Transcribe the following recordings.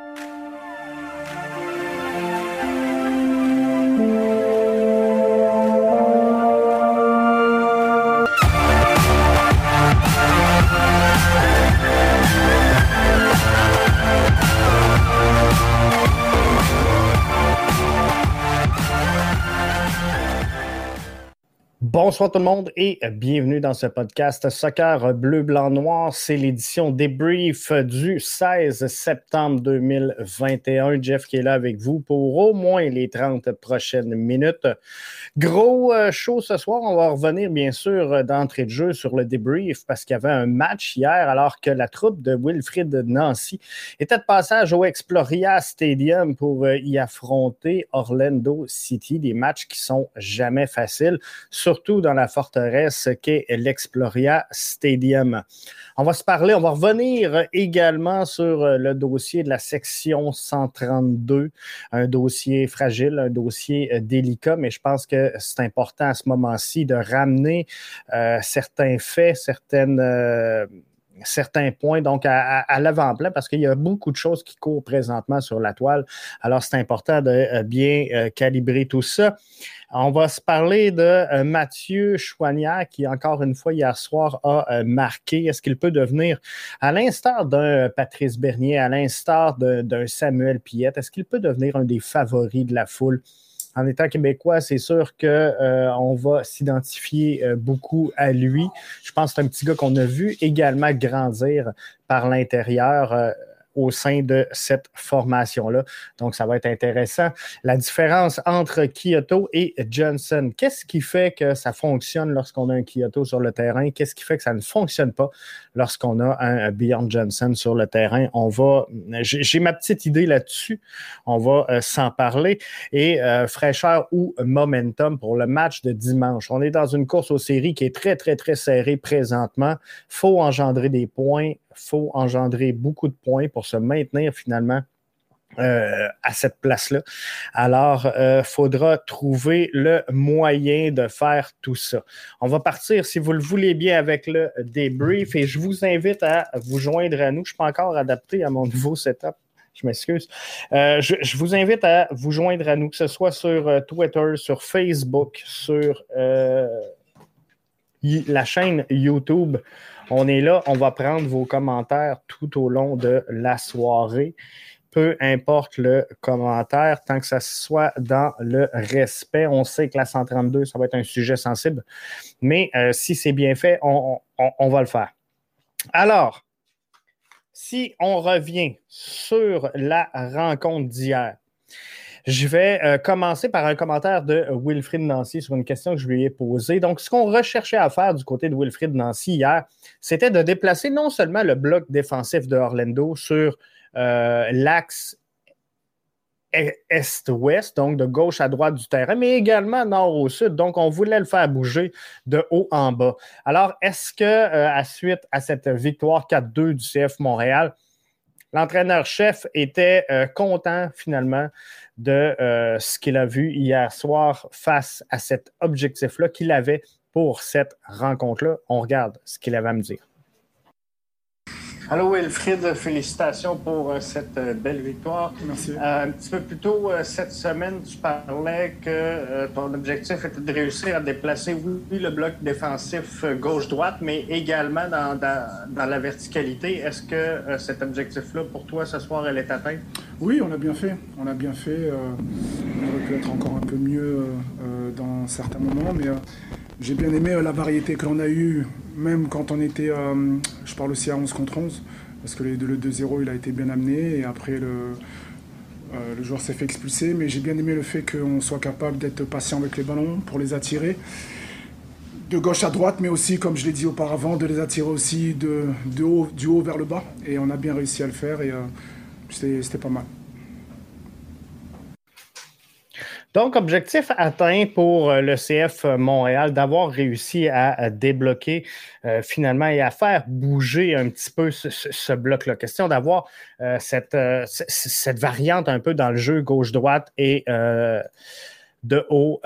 you Bonsoir tout le monde et bienvenue dans ce podcast Soccer Bleu, Blanc, Noir. C'est l'édition débrief du 16 septembre 2021. Jeff qui est là avec vous pour au moins les 30 prochaines minutes. Gros euh, show ce soir. On va revenir bien sûr d'entrée de jeu sur le débrief parce qu'il y avait un match hier alors que la troupe de Wilfrid Nancy était de passage au Exploria Stadium pour euh, y affronter Orlando City. Des matchs qui sont jamais faciles, surtout dans la forteresse qu'est l'Exploria Stadium. On va se parler, on va revenir également sur euh, le dossier de la section 132, un dossier fragile, un dossier euh, délicat, mais je pense que c'est important à ce moment-ci de ramener euh, certains faits, certaines certains points donc à, l'avant-plan parce qu'il y a beaucoup de choses qui courent présentement sur la toile. Alors, c'est important de bien calibrer tout ça. On va se parler de euh, Mathieu Chouanière qui, encore une fois, hier soir, a euh, marqué. Est-ce qu'il peut devenir, à l'instar d'un Patrice Bernier, à l'instar d'un Samuel Piette, est-ce qu'il peut devenir un des favoris de la foule? En étant québécois, c'est sûr qu'on euh, va s'identifier beaucoup à lui. Je pense que c'est un petit gars qu'on a vu également grandir par l'intérieur au sein de cette formation-là. Donc, ça va être intéressant. La différence entre Kyoto et Johnson, qu'est-ce qui fait que ça fonctionne lorsqu'on a un Kyoto sur le terrain? Qu'est-ce qui fait que ça ne fonctionne pas lorsqu'on a un Bjorn Johnson sur le terrain? On va, j'ai ma petite idée là-dessus. On va euh, s'en parler. Et euh, fraîcheur ou momentum pour le match de dimanche. On est dans une course aux séries qui est très, très, très serrée présentement. faut engendrer des points faut engendrer beaucoup de points pour se maintenir finalement euh, à cette place-là. Alors, il euh, faudra trouver le moyen de faire tout ça. On va partir, si vous le voulez bien, avec le débrief et je vous invite à vous joindre à nous. Je ne suis pas encore adapté à mon nouveau setup. Je m'excuse. Euh, je, je, vous invite à vous joindre à nous, que ce soit sur Twitter, sur Facebook, sur la chaîne YouTube. On est là, on va prendre vos commentaires tout au long de la soirée. Peu importe le commentaire, tant que ça soit dans le respect. On sait que la 132, ça va être un sujet sensible, mais euh, si c'est bien fait, on, va le faire. Alors, si on revient sur la rencontre d'hier, je vais euh, commencer par un commentaire de Wilfrid Nancy sur une question que je lui ai posée. Donc, ce qu'on recherchait à faire du côté de Wilfrid Nancy hier, c'était de déplacer non seulement le bloc défensif de Orlando sur euh, l'axe est-ouest, donc de gauche à droite du terrain, mais également nord au sud. Donc, on voulait le faire bouger de haut en bas. Alors, est-ce que, euh, à suite à cette victoire 4-2 du CF Montréal, l'entraîneur-chef était content finalement de euh, ce qu'il a vu hier soir face à cet objectif-là qu'il avait pour cette rencontre-là. On regarde ce qu'il avait à me dire. Allô Wilfried, félicitations pour euh, cette euh, belle victoire. Merci. Euh, un petit peu plus tôt cette semaine, tu parlais que ton objectif était de réussir à déplacer, oui, le bloc défensif gauche-droite, mais également dans, dans, la verticalité. Est-ce que cet objectif-là, pour toi, ce soir, elle est atteinte? Oui, on a bien fait. On a bien fait. on aurait pu être encore un peu mieux dans certains moments, mais j'ai bien aimé la variété que l'on a eue même quand on était, je parle aussi à 11 contre 11, parce que le 2-0 il a été bien amené et après le, euh, le joueur s'est fait expulser. Mais j'ai bien aimé le fait qu'on soit capable d'être patient avec les ballons pour les attirer de gauche à droite, mais aussi, comme je l'ai dit auparavant, de les attirer aussi de, haut, du haut vers le bas. Et on a bien réussi à le faire et euh, c'était pas mal. Donc, objectif atteint pour euh, le CF Montréal d'avoir réussi à, débloquer euh, finalement et à faire bouger un petit peu ce, bloc-là. Question d'avoir euh, cette, cette variante un peu dans le jeu gauche-droite et de haut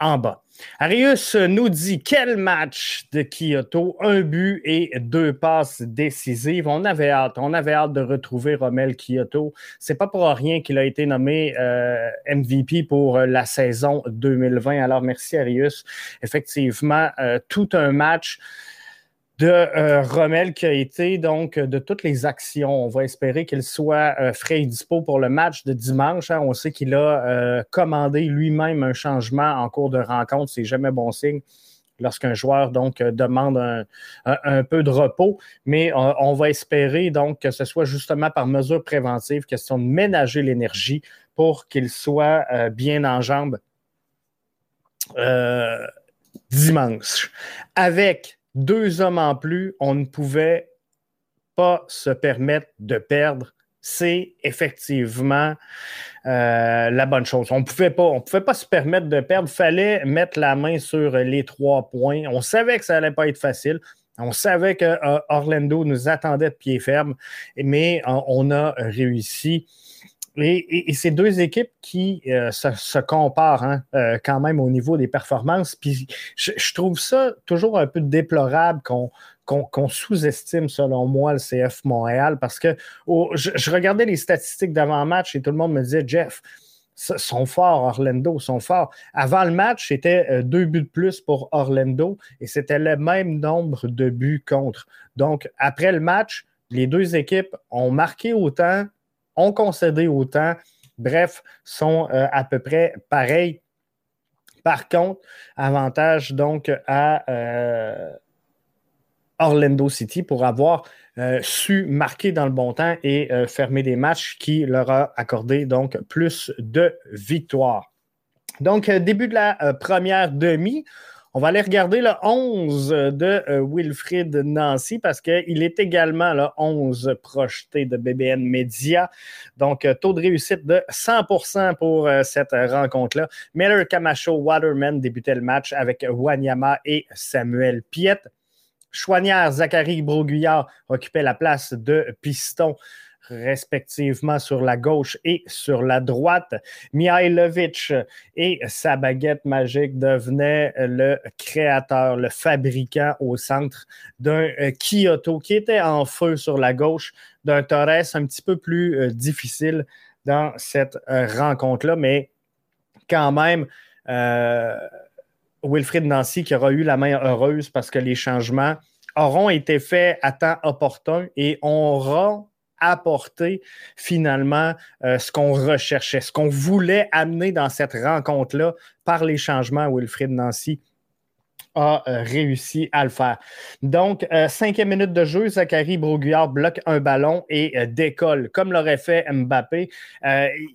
en bas. Arius nous dit quel match de Kyoto, un but et deux passes décisives. On avait hâte, on avait hâte de retrouver Romel Kyoto. C'est pas pour rien qu'il a été nommé euh, MVP pour la saison 2020. Alors merci Arius. Effectivement, euh, tout un match de euh, Rommel qui a été donc de toutes les actions. On va espérer qu'il soit euh, frais et dispo pour le match de dimanche. Hein. On sait qu'il a euh, commandé lui-même un changement en cours de rencontre. C'est jamais bon signe lorsqu'un joueur donc demande un, peu de repos. Mais on va espérer donc que ce soit justement par mesure préventive, question de ménager l'énergie pour qu'il soit bien en jambes dimanche. Avec deux hommes en plus, on ne pouvait pas se permettre de perdre. C'est effectivement euh, la bonne chose. On on pouvait pas se permettre de perdre. Il fallait mettre la main sur les trois points. On savait que ça allait pas être facile. On savait que euh, Orlando nous attendait de pied ferme, mais on a réussi et, ces deux équipes qui euh, se, comparent hein, euh, quand même au niveau des performances. Puis je, trouve ça toujours un peu déplorable qu'on sous-estime, selon moi, le CF Montréal parce que je, regardais les statistiques d'avant-match et tout le monde me disait Jeff, sont forts, Orlando, sont forts. Avant le match, c'était euh, deux buts de plus pour Orlando et c'était le même nombre de buts contre. Donc, après le match, les deux équipes ont marqué autant, ont concédé autant, bref, sont euh, à peu près pareils. Par contre, avantage donc à euh, Orlando City pour avoir euh, su marquer dans le bon temps et fermer des matchs qui leur a accordé donc plus de victoires. Donc, début de la première demi, on va aller regarder le 11 de euh, Wilfrid Nancy parce qu'il est également le 11 projeté de BBN Media. Donc, euh, taux de réussite de 100% pour euh, cette rencontre-là. Miller Camacho Waterman débutait le match avec Wanyama et Samuel Piet. Chouanière, Zachary Broguillard occupait la place de Piston respectivement sur la gauche et sur la droite. Mihailovic et sa baguette magique devenaient le créateur, le fabricant au centre d'un euh, Kyoto qui était en feu sur la gauche, d'un Torres un petit peu plus euh, difficile dans cette euh, rencontre-là, mais quand même, Wilfried Nancy qui aura eu la main heureuse parce que les changements auront été faits à temps opportun et auront apporter finalement euh, ce qu'on recherchait, ce qu'on voulait amener dans cette rencontre-là par les changements. Wilfried Nancy a euh, réussi à le faire. Donc, euh, cinquième minute de jeu, Zachary Broguillard bloque un ballon et décolle, comme l'aurait fait Mbappé.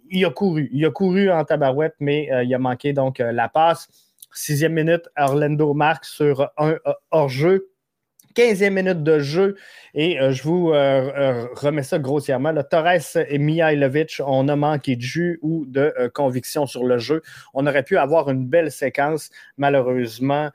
il a couru, il a couru en tabarouette, mais il a manqué donc la passe. Sixième minute, Orlando marque sur un hors-jeu. 15e minute de jeu et euh, je vous euh, euh, remets ça grossièrement. Le Torres et Mihailovic, on a manqué de jus ou de conviction sur le jeu. On aurait pu avoir une belle séquence. Malheureusement,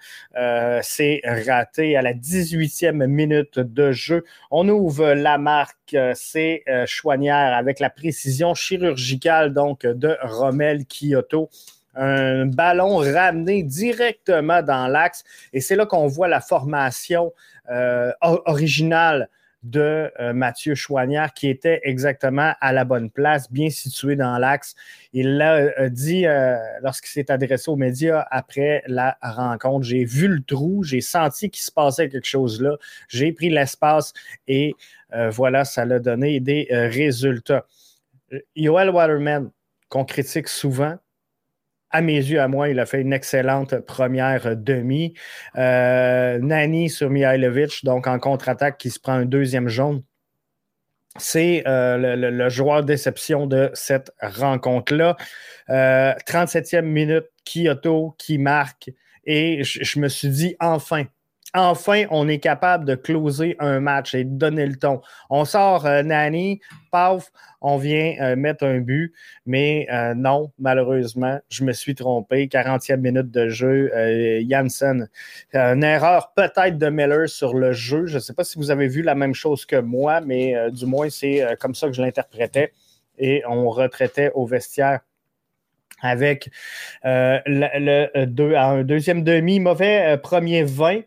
c'est raté à la 18e minute de jeu. On ouvre la marque, c'est Chouanière avec la précision chirurgicale donc de Rommel Kyoto un ballon ramené directement dans l'axe. Et c'est là qu'on voit la formation euh, originale de euh, Mathieu Chouanière qui était exactement à la bonne place, bien situé dans l'axe. Il l'a euh, dit lorsqu'il s'est adressé aux médias après la rencontre. J'ai vu le trou, j'ai senti qu'il se passait quelque chose là, j'ai pris l'espace et voilà, ça l'a donné des résultats. Yoel Waterman, qu'on critique souvent, à mes yeux, à moi, il a fait une excellente première demi. Euh, Nani sur Mihailovic, donc en contre-attaque, qui se prend un deuxième jaune. C'est euh, le, joueur déception de cette rencontre-là. 37e euh, minute, Kyoto qui marque. Et je me suis dit, enfin, enfin, on est capable de closer un match et de donner le ton. On sort euh, Nani, paf, on vient euh, mettre un but, mais euh, non, malheureusement, je me suis trompé. 40e minute de jeu, Janssen. Une erreur peut-être de Miller sur le jeu. Je ne sais pas si vous avez vu la même chose que moi, mais du moins, c'est comme ça que je l'interprétais. Et on retraitait au vestiaire avec le, un deuxième demi, mauvais premier 20.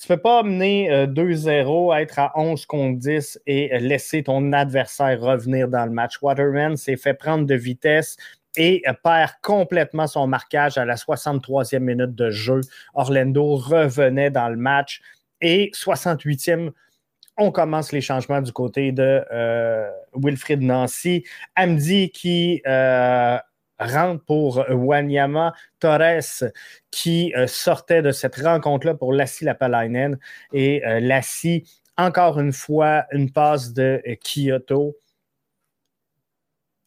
Tu ne peux pas mener 2-0, être à 11 contre 10 et laisser ton adversaire revenir dans le match. Waterman s'est fait prendre de vitesse et perd complètement son marquage à la 63e minute de jeu. Orlando revenait dans le match et 68e, on commence les changements du côté de euh, Nancy. Amdi qui euh, rentre pour Wanyama. Torres qui euh, sortait de cette rencontre-là pour Lassie Lapalainen. Et Lassie, encore une fois, une passe de Kyoto.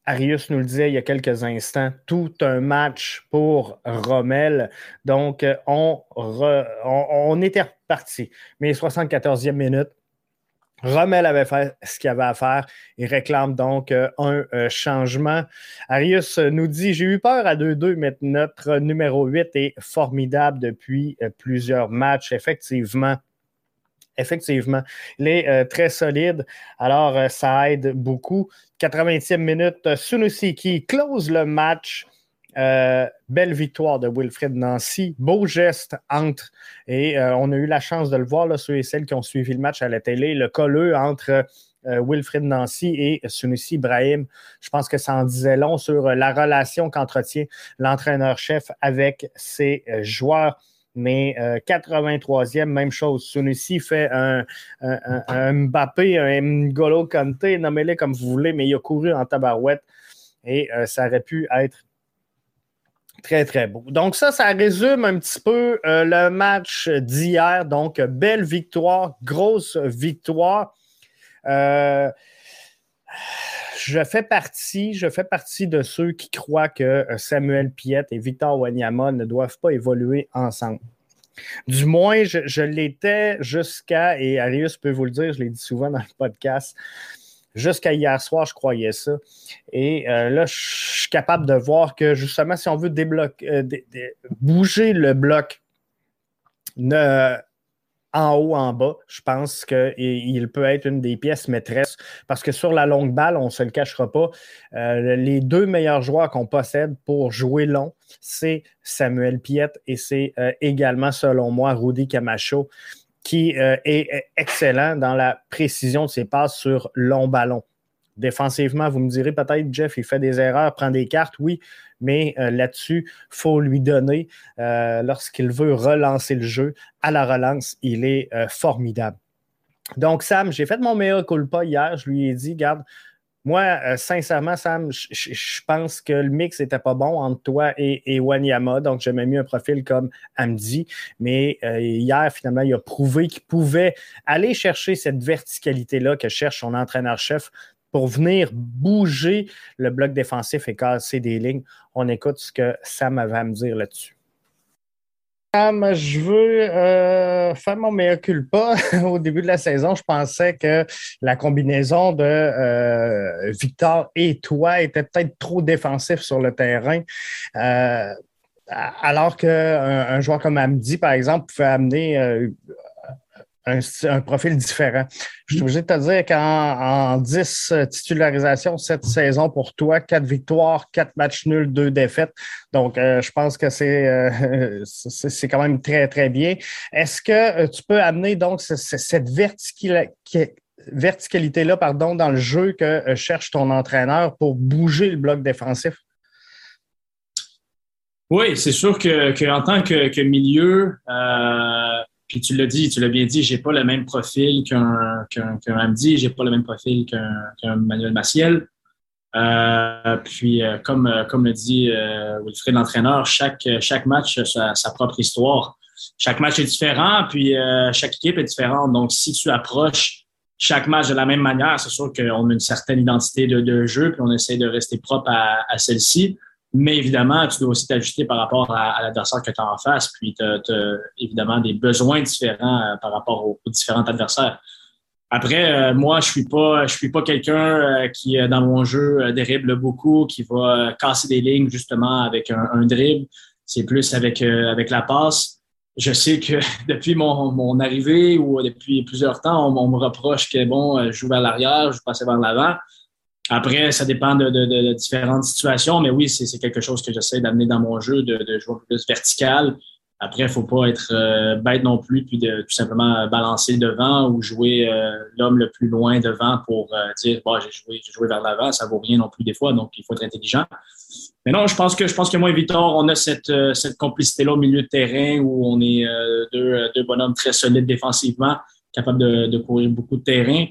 Arius nous le disait il y a quelques instants, tout un match pour Rommel. Donc, on, on, était reparti. Mais 74e minute, Rommel avait fait ce qu'il avait à faire. Il réclame donc euh, un euh, changement. Arius nous dit J'ai eu peur à 2-2, mais notre numéro 8 est formidable depuis euh, plusieurs matchs. Effectivement, effectivement, il est très solide. Alors, ça aide beaucoup. 80e minute, Sunusi qui close le match. Euh, belle victoire de Wilfred Nancy. Beau geste entre, et euh, on a eu la chance de le voir, là, ceux et celles qui ont suivi le match à la télé, le colleux entre euh, Wilfred Nancy et Sunusi Ibrahim. Je pense que ça en disait long sur la relation qu'entretient l'entraîneur-chef avec ses joueurs. Mais 83e, même chose. Sunusi fait un, Mbappé, un N'Golo Kanté, nommez-les comme vous voulez, mais il a couru en tabarouette et ça aurait pu être Très, très beau. Donc, ça, ça résume un petit peu euh, le match d'hier. Donc, belle victoire, grosse victoire. Euh, je fais partie, je fais partie de ceux qui croient que euh, Samuel Piette et Victor Wanyama ne doivent pas évoluer ensemble. Du moins, je, je l'étais jusqu'à, et Arius peut vous le dire, je l'ai dit souvent dans le podcast, Jusqu'à hier soir, je croyais ça. Et euh, là, je suis capable de voir que justement, si on veut débloquer, euh, bouger le bloc en haut, en bas, je pense qu'il peut être une des pièces maîtresses. Parce que sur la longue balle, on ne se le cachera pas, euh, les deux meilleurs joueurs qu'on possède pour jouer long, c'est Samuel Piette et c'est également, selon moi, Rudy Camacho qui euh, est excellent dans la précision de ses passes sur long ballon. Défensivement, vous me direz peut-être, Jeff, il fait des erreurs, prend des cartes, oui, mais euh, là-dessus, il faut lui donner, euh, lorsqu'il veut relancer le jeu, à la relance, il est formidable. Donc, Sam, j'ai fait mon meilleur culpa hier. Je lui ai dit, garde, moi, euh, sincèrement, Sam, je pense que le mix n'était pas bon entre toi et, Wanyama. Donc, j'aimais mieux un profil comme Amdi. Mais euh, hier, finalement, il a prouvé qu'il pouvait aller chercher cette verticalité-là que cherche son entraîneur-chef pour venir bouger le bloc défensif et casser des lignes. On écoute ce que Sam avait à me dire là-dessus je veux euh, faire mon meilleur culpa. Au début de la saison, je pensais que la combinaison de euh, Victor et toi était peut-être trop défensif sur le terrain. Euh, alors qu'un un joueur comme Amdi, par exemple, pouvait amener un, profil différent. Je suis obligé de te dire qu'en 10 euh, titularisations cette saison pour toi, 4 victoires, 4 matchs nuls, 2 défaites. Donc, euh, je pense que euh, c'est c'est quand même très, très bien. Est-ce que tu peux amener donc cette verticalité-là pardon, dans le jeu que cherche ton entraîneur pour bouger le bloc défensif? Oui, c'est sûr qu'en que tant que, que milieu, puis tu l'as dit, tu l'as bien dit, j'ai pas le même profil qu'un qu'un qu'un Amdi, j'ai pas le même profil qu'un Manuel Maciel. Euh, puis euh, comme euh, comme le dit Wilfred l'entraîneur, chaque chaque match a sa, propre histoire. Chaque match est différent, puis chaque équipe est différente. Donc si tu approches chaque match de la même manière, c'est sûr qu'on a une certaine identité de, de, jeu, puis on essaie de rester propre à, à celle-ci. Mais évidemment, tu dois aussi t'ajuster par rapport à, l'adversaire que tu as en face, puis tu as, évidemment des besoins différents euh, par rapport aux, différents adversaires. Après, euh, moi, je suis pas, je suis pas quelqu'un euh, qui, dans mon jeu, dribble beaucoup, qui va casser des lignes justement avec un, dribble. C'est plus avec, avec la passe. Je sais que depuis mon, arrivée ou depuis plusieurs temps, on, me reproche que bon, je joue vers l'arrière, je passe vers l'avant. Après, ça dépend de, différentes situations, mais oui, c'est quelque chose que j'essaie d'amener dans mon jeu, de, jouer un peu plus vertical. Après, il faut pas être euh, bête non plus, puis de tout simplement balancer devant ou jouer euh, l'homme le plus loin devant pour euh, dire bon, j'ai joué, joué vers l'avant, ça vaut rien non plus des fois, donc il faut être intelligent. Mais non, je pense que je pense que moi et Victor, on a cette, complicité-là au milieu de terrain où on est deux, deux bonhommes très solides défensivement, capables de, de courir beaucoup de terrain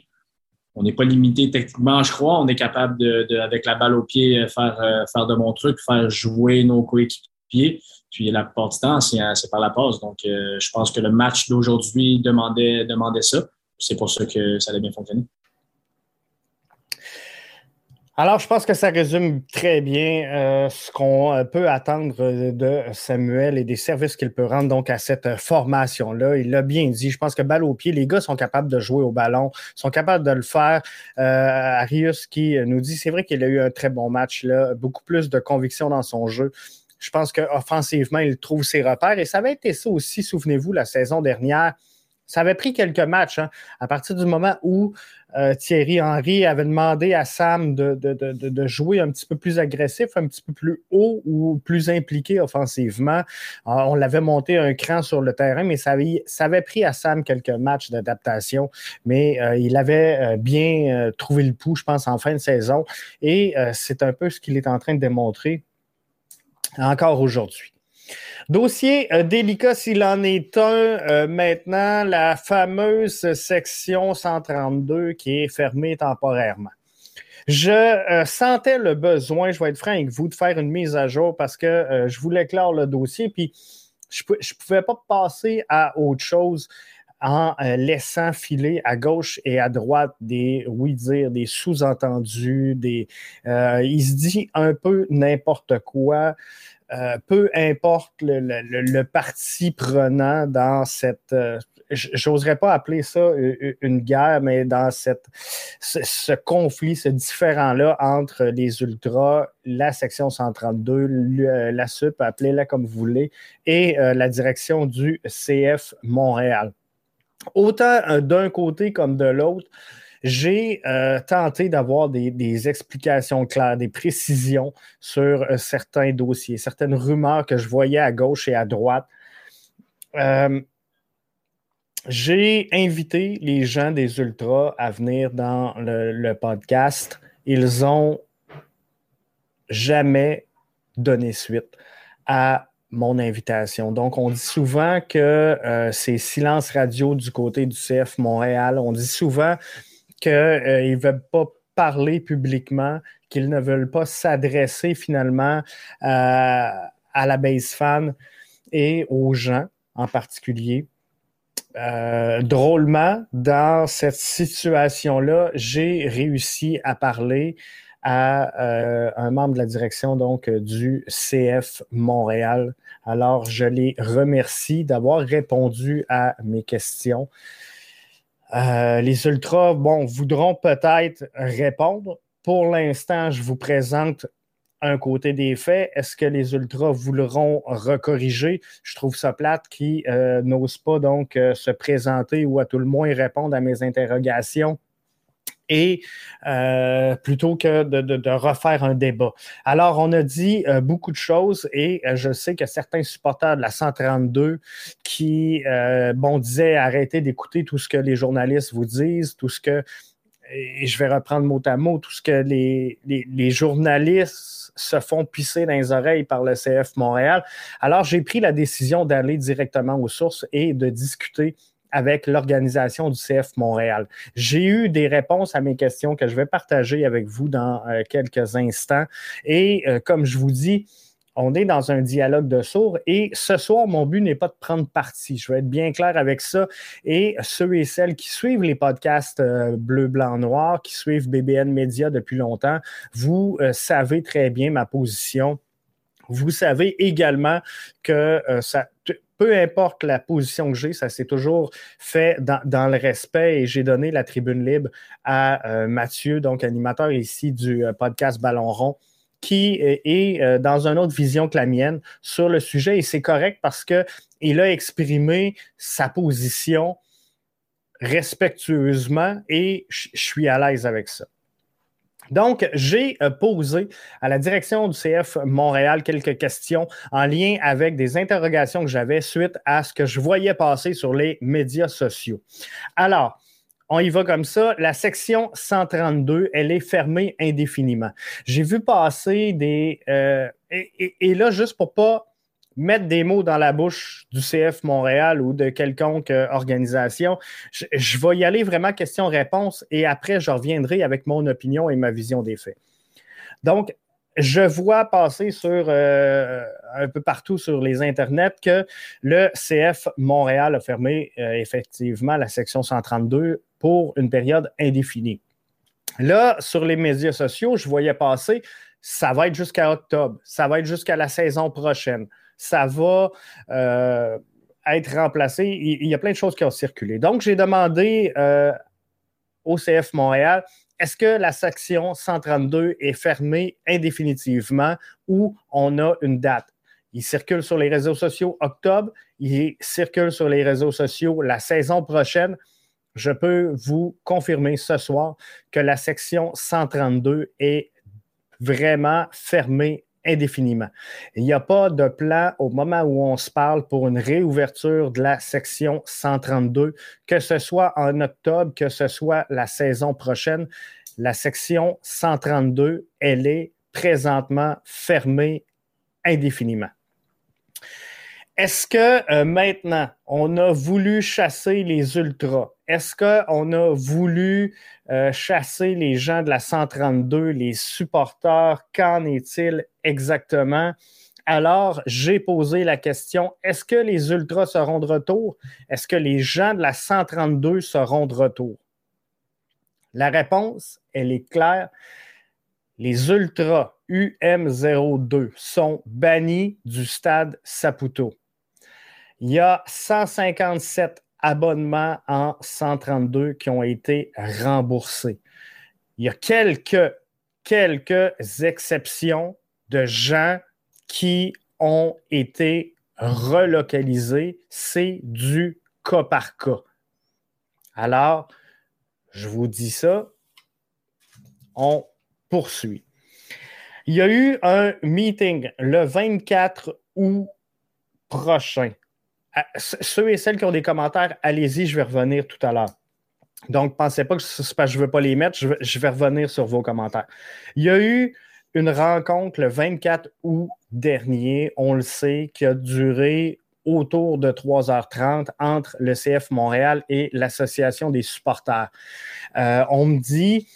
on n'est pas limité techniquement, je crois. On est capable de, avec la balle au pied, faire, euh, faire de mon truc, faire jouer nos coéquipiers. Puis la plupart du temps, c'est par la passe. Donc, euh, je pense que le match d'aujourd'hui demandait, demandait ça. C'est pour ça que ça allait bien fonctionner. Alors, je pense que ça résume très bien euh, ce qu'on euh, peut attendre de Samuel et des services qu'il peut rendre donc à cette formation-là. Il l'a bien dit. Je pense que balle au pied, les gars sont capables de jouer au ballon, sont capables de le faire. Euh, Arius qui nous dit, c'est vrai qu'il a eu un très bon match, là, beaucoup plus de conviction dans son jeu. Je pense qu'offensivement, il trouve ses repères. Et ça avait été ça aussi, souvenez-vous, la saison dernière. Ça avait pris quelques matchs. Hein, à partir du moment où euh, Thierry Henry avait demandé à Sam de, jouer un petit peu plus agressif, un petit peu plus haut ou plus impliqué offensivement. Euh, on l'avait monté un cran sur le terrain, mais ça avait, pris à Sam quelques matchs d'adaptation. Mais euh, il avait bien trouvé le pouls, je pense, en fin de saison. Et c'est un peu ce qu'il est en train de démontrer encore aujourd'hui. Dossier euh, délicat s'il en est un. Euh, maintenant, la fameuse section 132 qui est fermée temporairement. Je euh, sentais le besoin, je vais être franc avec vous, de faire une mise à jour parce que je voulais clore le dossier, puis je ne pouvais pas passer à autre chose en laissant filer à gauche et à droite des oui-dire, des sous-entendus, des il se dit un peu n'importe quoi. Euh, peu importe le, parti prenant dans cette, euh, j'oserais pas appeler ça une guerre, mais dans cette, ce, conflit, ce différent-là entre les ultras, la section 132, la SUP, appelez-la comme vous voulez, et euh, la direction du CF Montréal. Autant d'un côté comme de l'autre, j'ai euh, tenté d'avoir des, explications claires, des précisions sur euh, certains dossiers, certaines rumeurs que je voyais à gauche et à droite. Euh, j'ai invité les gens des Ultras à venir dans le, podcast. Ils ont jamais donné suite à mon invitation. Donc, on dit souvent que c'est silence radio du côté du CF Montréal. On dit souvent qu'ils euh, ne veulent pas parler publiquement, qu'ils ne veulent pas s'adresser finalement euh, à la base fan et aux gens en particulier. Euh, drôlement, dans cette situation-là, j'ai réussi à parler à un membre de la direction donc du CF Montréal. Alors, je les remercie d'avoir répondu à mes questions. Euh, les Ultras, bon, voudront peut-être répondre. Pour l'instant, je vous présente un côté des faits. Est-ce que les Ultras voudront recorriger? Je trouve ça plate qui euh, n'ose pas donc euh, se présenter ou à tout le moins répondre à mes interrogations et euh, plutôt que de, refaire un débat. Alors, on a dit euh, beaucoup de choses et euh, je sais que certains supporters de la 132 qui, bon, disaient arrêtez d'écouter tout ce que les journalistes vous disent, tout ce que, et je vais reprendre mot à mot, tout ce que les, les journalistes se font pisser dans les oreilles par le CF Montréal. Alors, j'ai pris la décision d'aller directement aux sources et de discuter avec l'organisation du CF Montréal. J'ai eu des réponses à mes questions que je vais partager avec vous dans euh, quelques instants. Et euh, comme je vous dis, on est dans un dialogue de sourds et ce soir, mon but n'est pas de prendre parti. Je vais être bien clair avec ça. Et ceux et celles qui suivent les podcasts euh, bleu, blanc, noir, qui suivent BBN Media depuis longtemps, vous savez très bien ma position. Vous savez également que ça, peu importe la position que j'ai, ça s'est toujours fait dans, le respect et j'ai donné la tribune libre à euh, Mathieu, donc animateur ici du euh, podcast Ballon rond qui est, euh, dans une autre vision que la mienne sur le sujet et c'est correct parce qu'il a exprimé sa position respectueusement et je suis à l'aise avec ça. Donc, j'ai euh, posé à la direction du CF Montréal quelques questions en lien avec des interrogations que j'avais suite à ce que je voyais passer sur les médias sociaux. Alors, on y va comme ça. La section 132, elle est fermée indéfiniment. J'ai vu passer des... Euh, et, là, juste pour pas mettre des mots dans la bouche du CF Montréal ou de quelconque euh, organisation. Je, vais y aller vraiment question-réponse et après, je reviendrai avec mon opinion et ma vision des faits. Donc, je vois passer sur euh, un peu partout sur les internets que le CF Montréal a fermé euh, effectivement la section 132 pour une période indéfinie. Là, sur les médias sociaux, je voyais passer, ça va être jusqu'à octobre, ça va être jusqu'à la saison prochaine ça va euh, être remplacé. Il, y a plein de choses qui ont circulé. Donc, j'ai demandé euh, au CF Montréal, est-ce que la section 132 est fermée indéfinitivement ou on a une date? Il circule sur les réseaux sociaux octobre, il circule sur les réseaux sociaux la saison prochaine. Je peux vous confirmer ce soir que la section 132 est vraiment fermée indéfiniment. Il n'y a pas de plan au moment où on se parle pour une réouverture de la section 132, que ce soit en octobre, que ce soit la saison prochaine. La section 132, elle est présentement fermée indéfiniment. Est-ce que euh, maintenant, on a voulu chasser les ultras? Est-ce qu'on a voulu euh, chasser les gens de la 132, les supporters? Qu'en est-il exactement? Alors, j'ai posé la question, est-ce que les ultras seront de retour? Est-ce que les gens de la 132 seront de retour? La réponse, elle est claire. Les ultras UM02 sont bannis du stade Saputo. Il y a 157 abonnements en 132 qui ont été remboursés. Il y a quelques, quelques exceptions de gens qui ont été relocalisés. C'est du cas par cas. Alors, je vous dis ça, on poursuit. Il y a eu un meeting le 24 août prochain ceux et celles qui ont des commentaires, allez-y, je vais revenir tout à l'heure. Donc, pensez pas que parce que je ne veux pas les mettre, je vais, revenir sur vos commentaires. Il y a eu une rencontre le 24 août dernier, on le sait, qui a duré autour de 3h30 entre le CF Montréal et l'Association des supporters. Euh, on me dit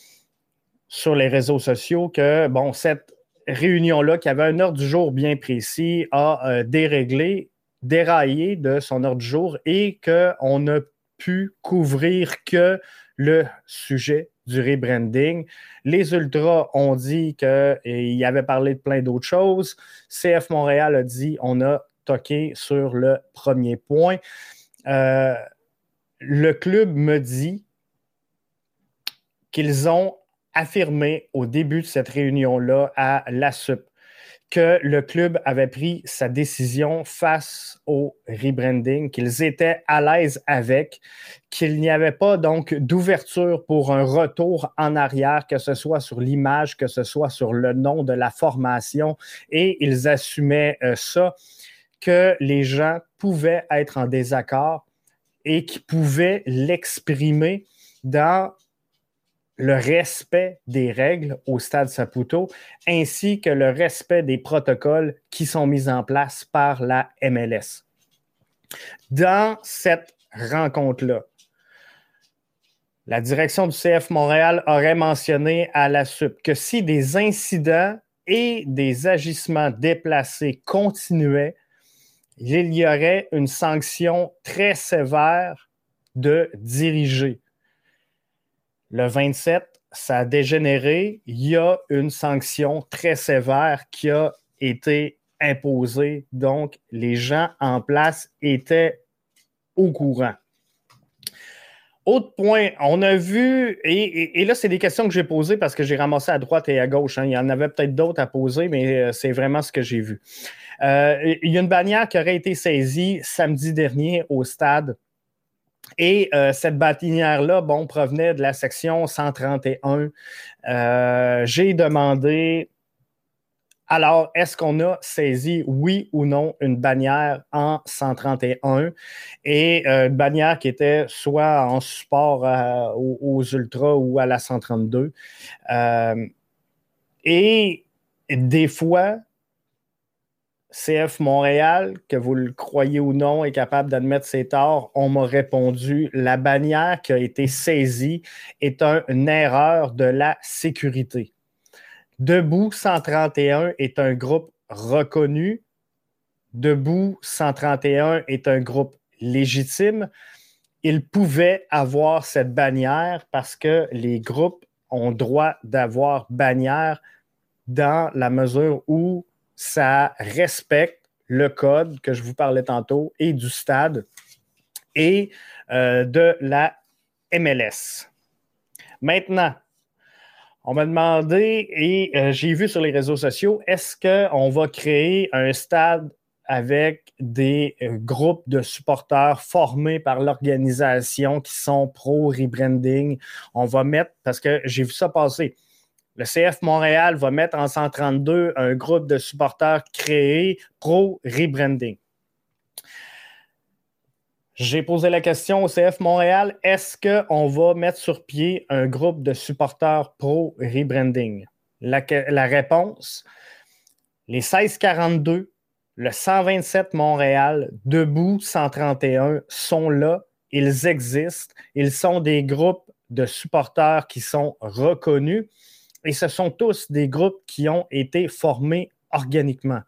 sur les réseaux sociaux que, bon, cette réunion-là, qui avait un heure du jour bien précis, a euh, déréglé déraillé de son ordre du jour et qu'on n'a pu couvrir que le sujet du rebranding. Les Ultras ont dit qu'il avait parlé de plein d'autres choses. CF Montréal a dit on a toqué sur le premier point. Euh, le club me dit qu'ils ont affirmé au début de cette réunion-là à la SUP que le club avait pris sa décision face au rebranding, qu'ils étaient à l'aise avec, qu'il n'y avait pas donc d'ouverture pour un retour en arrière, que ce soit sur l'image, que ce soit sur le nom de la formation, et ils assumaient euh, ça, que les gens pouvaient être en désaccord et qu'ils pouvaient l'exprimer dans le respect des règles au stade Saputo, ainsi que le respect des protocoles qui sont mis en place par la MLS. Dans cette rencontre-là, la direction du CF Montréal aurait mentionné à la SUP que si des incidents et des agissements déplacés continuaient, il y aurait une sanction très sévère de diriger le 27, ça a dégénéré. Il y a une sanction très sévère qui a été imposée. Donc, les gens en place étaient au courant. Autre point, on a vu, et, là, c'est des questions que j'ai posées parce que j'ai ramassé à droite et à gauche. Hein. Il y en avait peut-être d'autres à poser, mais euh, c'est vraiment ce que j'ai vu. Euh, il y a une bannière qui aurait été saisie samedi dernier au stade Et euh, cette bâtinière-là, bon, provenait de la section 131. Euh, j'ai demandé, alors, est-ce qu'on a saisi, oui ou non, une bannière en 131 et euh, une bannière qui était soit en support aux, aux, Ultras ou à la 132? et des fois, CF Montréal, que vous le croyez ou non, est capable d'admettre ses torts, on m'a répondu la bannière qui a été saisie est une erreur de la sécurité. Debout 131 est un groupe reconnu. Debout 131 est un groupe légitime. Il pouvait avoir cette bannière parce que les groupes ont droit d'avoir bannière dans la mesure où ça respecte le code que je vous parlais tantôt et du stade et euh, de la MLS. Maintenant, on m'a demandé et euh, j'ai vu sur les réseaux sociaux, est-ce qu'on va créer un stade avec des euh, groupes de supporters formés par l'organisation qui sont pro-rebranding? On va mettre, parce que j'ai vu ça passer, le CF Montréal va mettre en 132 un groupe de supporters créé pro-rebranding. J'ai posé la question au CF Montréal, est-ce qu'on va mettre sur pied un groupe de supporters pro-rebranding? La, la, réponse, les 1642, le 127 Montréal, Debout 131 sont là, ils existent, ils sont des groupes de supporters qui sont reconnus et ce sont tous des groupes qui ont été formés organiquement.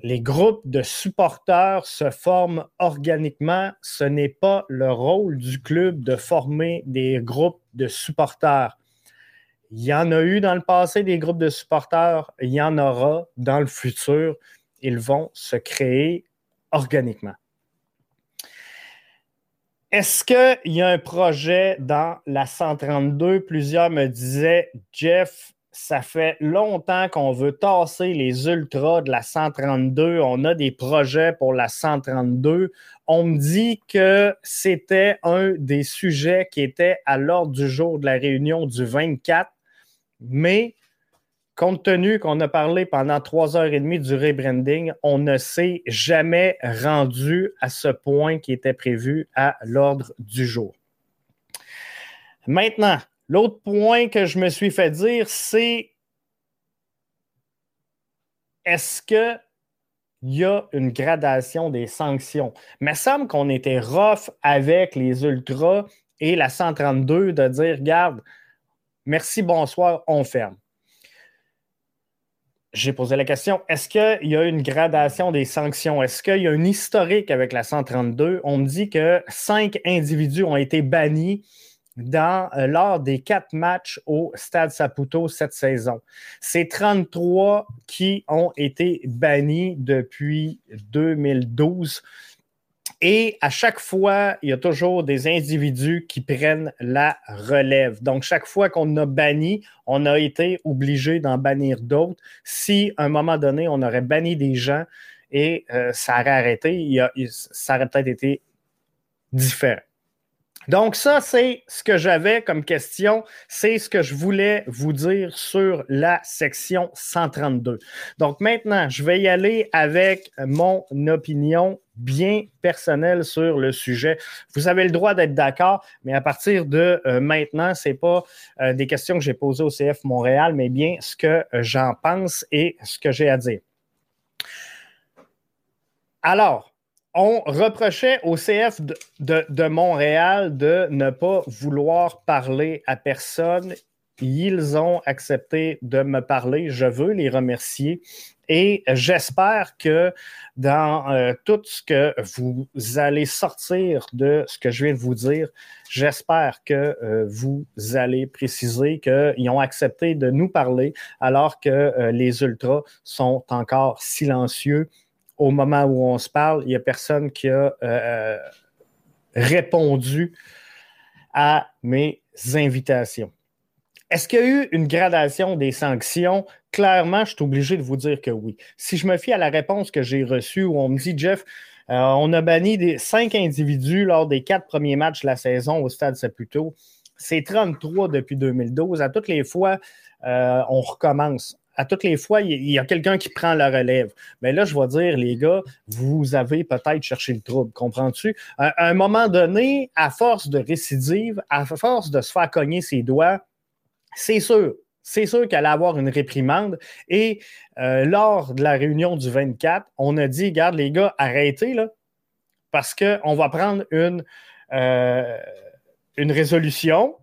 Les groupes de supporters se forment organiquement. Ce n'est pas le rôle du club de former des groupes de supporters. Il y en a eu dans le passé des groupes de supporters, il y en aura dans le futur. Ils vont se créer organiquement. Est-ce qu'il y a un projet dans la 132? Plusieurs me disaient, Jeff, ça fait longtemps qu'on veut tasser les ultras de la 132. On a des projets pour la 132. On me dit que c'était un des sujets qui était à l'ordre du jour de la réunion du 24, mais compte tenu qu'on a parlé pendant trois heures et demie du rebranding, on ne s'est jamais rendu à ce point qui était prévu à l'ordre du jour. Maintenant, l'autre point que je me suis fait dire, c'est est-ce qu'il y a une gradation des sanctions? Il me semble qu'on était rough avec les ultras et la 132 de dire, regarde, merci, bonsoir, on ferme j'ai posé la question, est-ce qu'il y a une gradation des sanctions? Est-ce qu'il y a un historique avec la 132? On me dit que cinq individus ont été bannis dans, euh, lors des quatre matchs au Stade Saputo cette saison. C'est 33 qui ont été bannis depuis 2012. Et à chaque fois, il y a toujours des individus qui prennent la relève. Donc, chaque fois qu'on a banni, on a été obligé d'en bannir d'autres. Si à un moment donné, on aurait banni des gens et euh, ça aurait arrêté, ça aurait peut-être été différent. Donc, ça, c'est ce que j'avais comme question. C'est ce que je voulais vous dire sur la section 132. Donc, maintenant, je vais y aller avec mon opinion bien personnelle sur le sujet. Vous avez le droit d'être d'accord, mais à partir de euh, maintenant, ce n'est pas euh, des questions que j'ai posées au CF Montréal, mais bien ce que j'en pense et ce que j'ai à dire. Alors, on reprochait au CF de, Montréal de ne pas vouloir parler à personne. Ils ont accepté de me parler. Je veux les remercier. Et j'espère que dans euh, tout ce que vous allez sortir de ce que je viens de vous dire, j'espère que euh, vous allez préciser qu'ils ont accepté de nous parler alors que euh, les ultras sont encore silencieux au moment où on se parle, il n'y a personne qui a répondu à mes invitations. Est-ce qu'il y a eu une gradation des sanctions? Clairement, je suis obligé de vous dire que oui. Si je me fie à la réponse que j'ai reçue où on me dit, Jeff, on a banni cinq individus lors des quatre premiers matchs de la saison au stade Saputo. C'est 33 depuis 2012. À toutes les fois, on recommence à toutes les fois, il y a quelqu'un qui prend la relève. Mais là, je vais dire, les gars, vous avez peut-être cherché le trouble, comprends-tu? À, un moment donné, à force de récidive, à force de se faire cogner ses doigts, c'est sûr, c'est sûr qu'elle allait avoir une réprimande. Et euh, lors de la réunion du 24, on a dit, regarde, les gars, arrêtez, là, parce qu'on va prendre une, euh, une résolution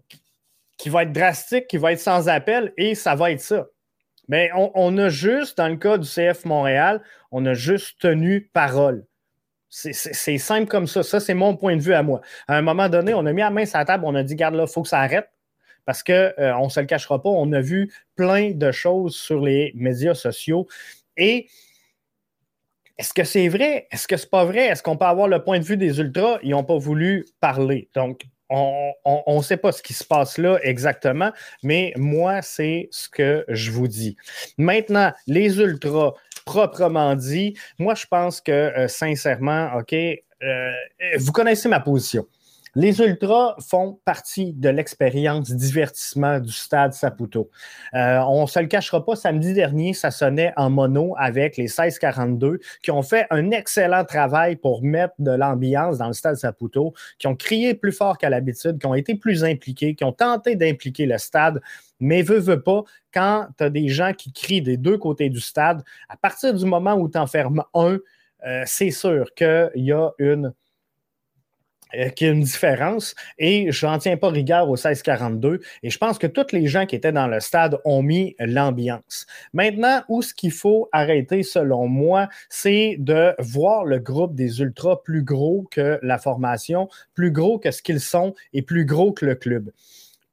qui va être drastique, qui va être sans appel, et ça va être ça. Mais on, a juste, dans le cas du CF Montréal, on a juste tenu parole. C'est simple comme ça. Ça, c'est mon point de vue à moi. À un moment donné, on a mis la main sur la table, on a dit, garde là, il faut que ça arrête. Parce qu'on euh, ne se le cachera pas, on a vu plein de choses sur les médias sociaux. Et est-ce que c'est vrai? Est-ce que c'est pas vrai? Est-ce qu'on peut avoir le point de vue des ultras? Ils n'ont pas voulu parler. Donc, on ne sait pas ce qui se passe là exactement, mais moi, c'est ce que je vous dis. Maintenant, les ultras, proprement dit, moi, je pense que, euh, sincèrement, OK, euh, vous connaissez ma position. Les Ultras font partie de l'expérience divertissement du stade Saputo. Euh, on ne se le cachera pas, samedi dernier, ça sonnait en mono avec les 1642 qui ont fait un excellent travail pour mettre de l'ambiance dans le stade Saputo, qui ont crié plus fort qu'à l'habitude, qui ont été plus impliqués, qui ont tenté d'impliquer le stade. Mais veux, veux pas, quand tu as des gens qui crient des deux côtés du stade, à partir du moment où tu en fermes un, euh, c'est sûr qu'il y a une qu'il y a une différence et je n'en tiens pas rigueur au 1642 et je pense que tous les gens qui étaient dans le stade ont mis l'ambiance. Maintenant, où ce qu'il faut arrêter selon moi, c'est de voir le groupe des ultras plus gros que la formation, plus gros que ce qu'ils sont et plus gros que le club.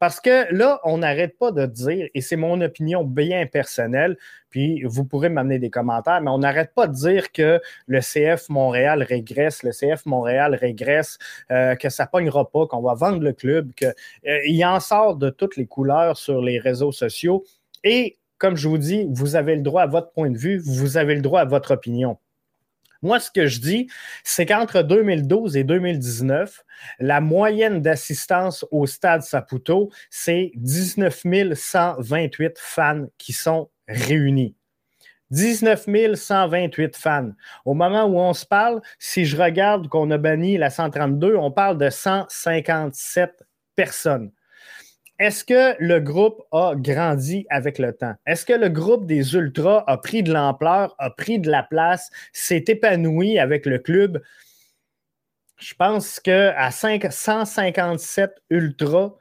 Parce que là, on n'arrête pas de dire, et c'est mon opinion bien personnelle, puis vous pourrez m'amener des commentaires, mais on n'arrête pas de dire que le CF Montréal régresse, le CF Montréal régresse, euh, que ça pognera pas, qu'on va vendre le club, qu'il euh, en sort de toutes les couleurs sur les réseaux sociaux. Et comme je vous dis, vous avez le droit à votre point de vue, vous avez le droit à votre opinion. Moi, ce que je dis, c'est qu'entre 2012 et 2019, la moyenne d'assistance au stade Saputo, c'est 19 128 fans qui sont réunis. 19 128 fans. Au moment où on se parle, si je regarde qu'on a banni la 132, on parle de 157 personnes. Est-ce que le groupe a grandi avec le temps? Est-ce que le groupe des Ultras a pris de l'ampleur, a pris de la place, s'est épanoui avec le club? Je pense qu'à 157 Ultras,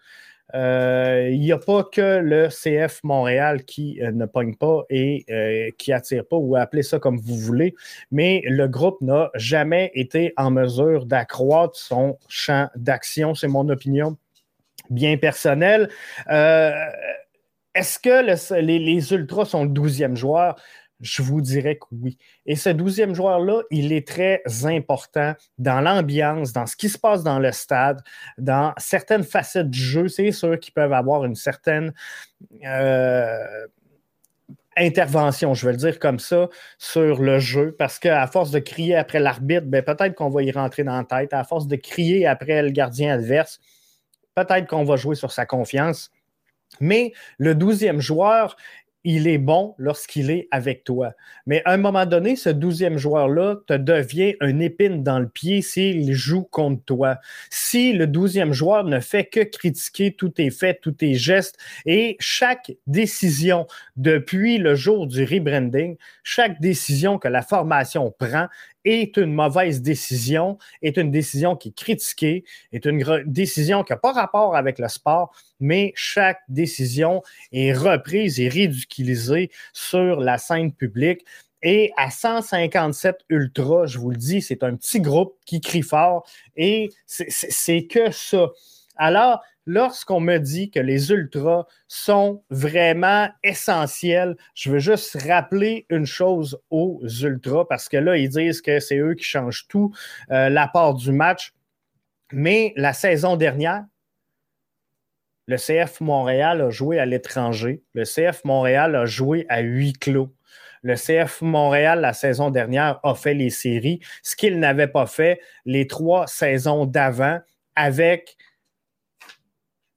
euh, il n'y a pas que le CF Montréal qui euh, ne pogne pas et euh, qui attire pas, ou appelez ça comme vous voulez, mais le groupe n'a jamais été en mesure d'accroître son champ d'action, c'est mon opinion bien personnel. Euh, est-ce que les, Ultras sont le douzième joueur? Je vous dirais que oui. Et ce douzième joueur-là, il est très important dans l'ambiance, dans ce qui se passe dans le stade, dans certaines facettes du jeu. C'est sûr qu'ils peuvent avoir une certaine euh, intervention, je vais le dire comme ça, sur le jeu, parce qu'à force de crier après l'arbitre, ben, peut-être qu'on va y rentrer dans la tête. À force de crier après le gardien adverse, peut-être qu'on va jouer sur sa confiance. Mais le douzième joueur, il est bon lorsqu'il est avec toi. Mais à un moment donné, ce douzième joueur-là te devient une épine dans le pied s'il joue contre toi. Si le douzième joueur ne fait que critiquer tous tes faits, tous tes gestes et chaque décision depuis le jour du rebranding, chaque décision que la formation prend est une mauvaise décision, est une décision qui est critiquée, est une décision qui n'a pas rapport avec le sport, mais chaque décision est reprise et ridiculisée sur la scène publique. Et à 157 Ultra, je vous le dis, c'est un petit groupe qui crie fort et c'est que ça. Alors, lorsqu'on me dit que les ultras sont vraiment essentiels, je veux juste rappeler une chose aux ultras parce que là, ils disent que c'est eux qui changent tout, euh, la part du match. Mais la saison dernière, le CF Montréal a joué à l'étranger. Le CF Montréal a joué à huis clos. Le CF Montréal, la saison dernière, a fait les séries, ce qu'il n'avait pas fait les trois saisons d'avant avec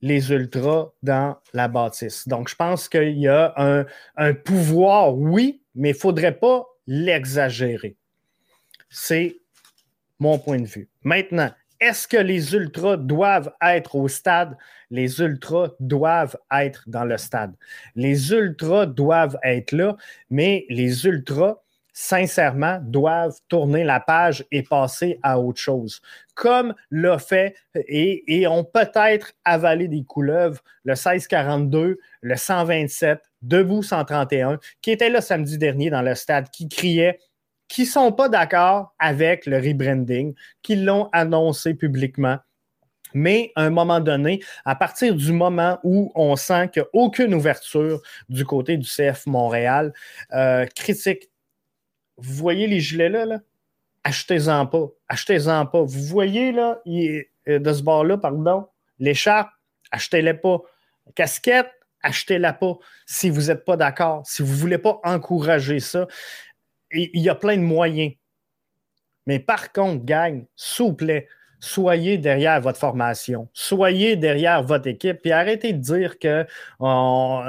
les ultras dans la bâtisse. Donc, je pense qu'il y a un, pouvoir, oui, mais il ne faudrait pas l'exagérer. C'est mon point de vue. Maintenant, est-ce que les Ultras doivent être au stade? Les Ultras doivent être dans le stade. Les Ultras doivent être là, mais les Ultras, sincèrement, doivent tourner la page et passer à autre chose. Comme l'a fait et, ont peut-être avalé des couleuvres le 1642, le 127, Debout 131, qui était là samedi dernier dans le stade, qui criait qui ne sont pas d'accord avec le rebranding, qui l'ont annoncé publiquement. Mais à un moment donné, à partir du moment où on sent qu'il n'y a aucune ouverture du côté du CF Montréal, euh, critique, vous voyez les gilets là, achetez-en pas, achetez-en pas. Vous voyez là, euh, de ce bord-là, pardon, l'écharpe, achetez-les pas. Casquette, achetez-la pas si vous n'êtes pas d'accord, si vous ne voulez pas encourager ça il y a plein de moyens. Mais par contre, gang, s'il vous plaît, soyez derrière votre formation, soyez derrière votre équipe, puis arrêtez de dire qu'on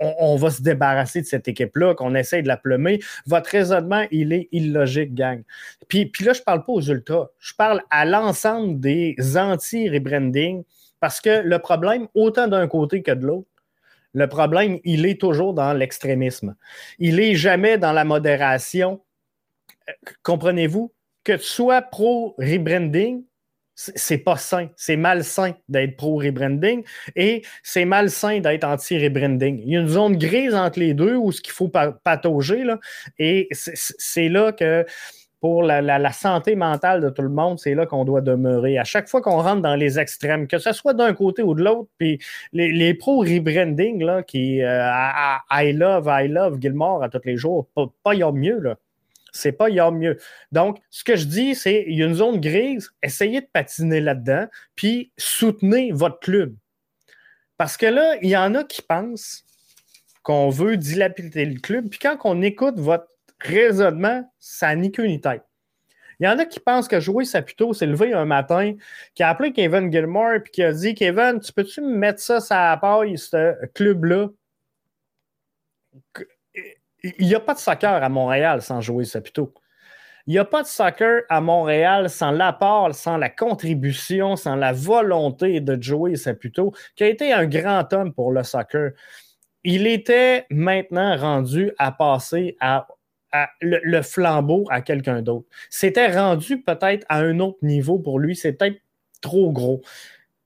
on, va se débarrasser de cette équipe-là, qu'on essaie de la plumer. Votre raisonnement, il est illogique, gang. Puis, puis là, je ne parle pas aux ultras, je parle à l'ensemble des anti-rebranding, parce que le problème, autant d'un côté que de l'autre, le problème, il est toujours dans l'extrémisme. Il n'est jamais dans la modération. Euh, comprenez-vous? Que tu sois pro-rebranding, c'est pas sain, c'est malsain d'être pro-rebranding et c'est malsain d'être anti-rebranding. Il y a une zone grise entre les deux où ce qu'il faut patauger, là, et c'est là que pour la, santé mentale de tout le monde, c'est là qu'on doit demeurer. À chaque fois qu'on rentre dans les extrêmes, que ce soit d'un côté ou de l'autre, puis les, pro-rebranding, qui euh, I love, I love Gilmore à tous les jours, pas, pas y a mieux. C'est pas y a mieux. Donc, ce que je dis, c'est il y a une zone grise, essayez de patiner là-dedans, puis soutenez votre club. Parce que là, il y en a qui pensent qu'on veut dilapider le club, puis quand on écoute votre raisonnement, ça queue ni tête. Il y en a qui pensent que jouer Saputo s'est levé un matin, qui a appelé Kevin Gilmore et qui a dit Kevin, tu peux-tu me mettre ça à la paille, ce club-là? Il n'y a pas de soccer à Montréal sans jouer Saputo. Il n'y a pas de soccer à Montréal sans l'apport, sans la contribution, sans la volonté de jouer Saputo, qui a été un grand homme pour le soccer. Il était maintenant rendu à passer à le, flambeau à quelqu'un d'autre. C'était rendu peut-être à un autre niveau pour lui, peut-être trop gros.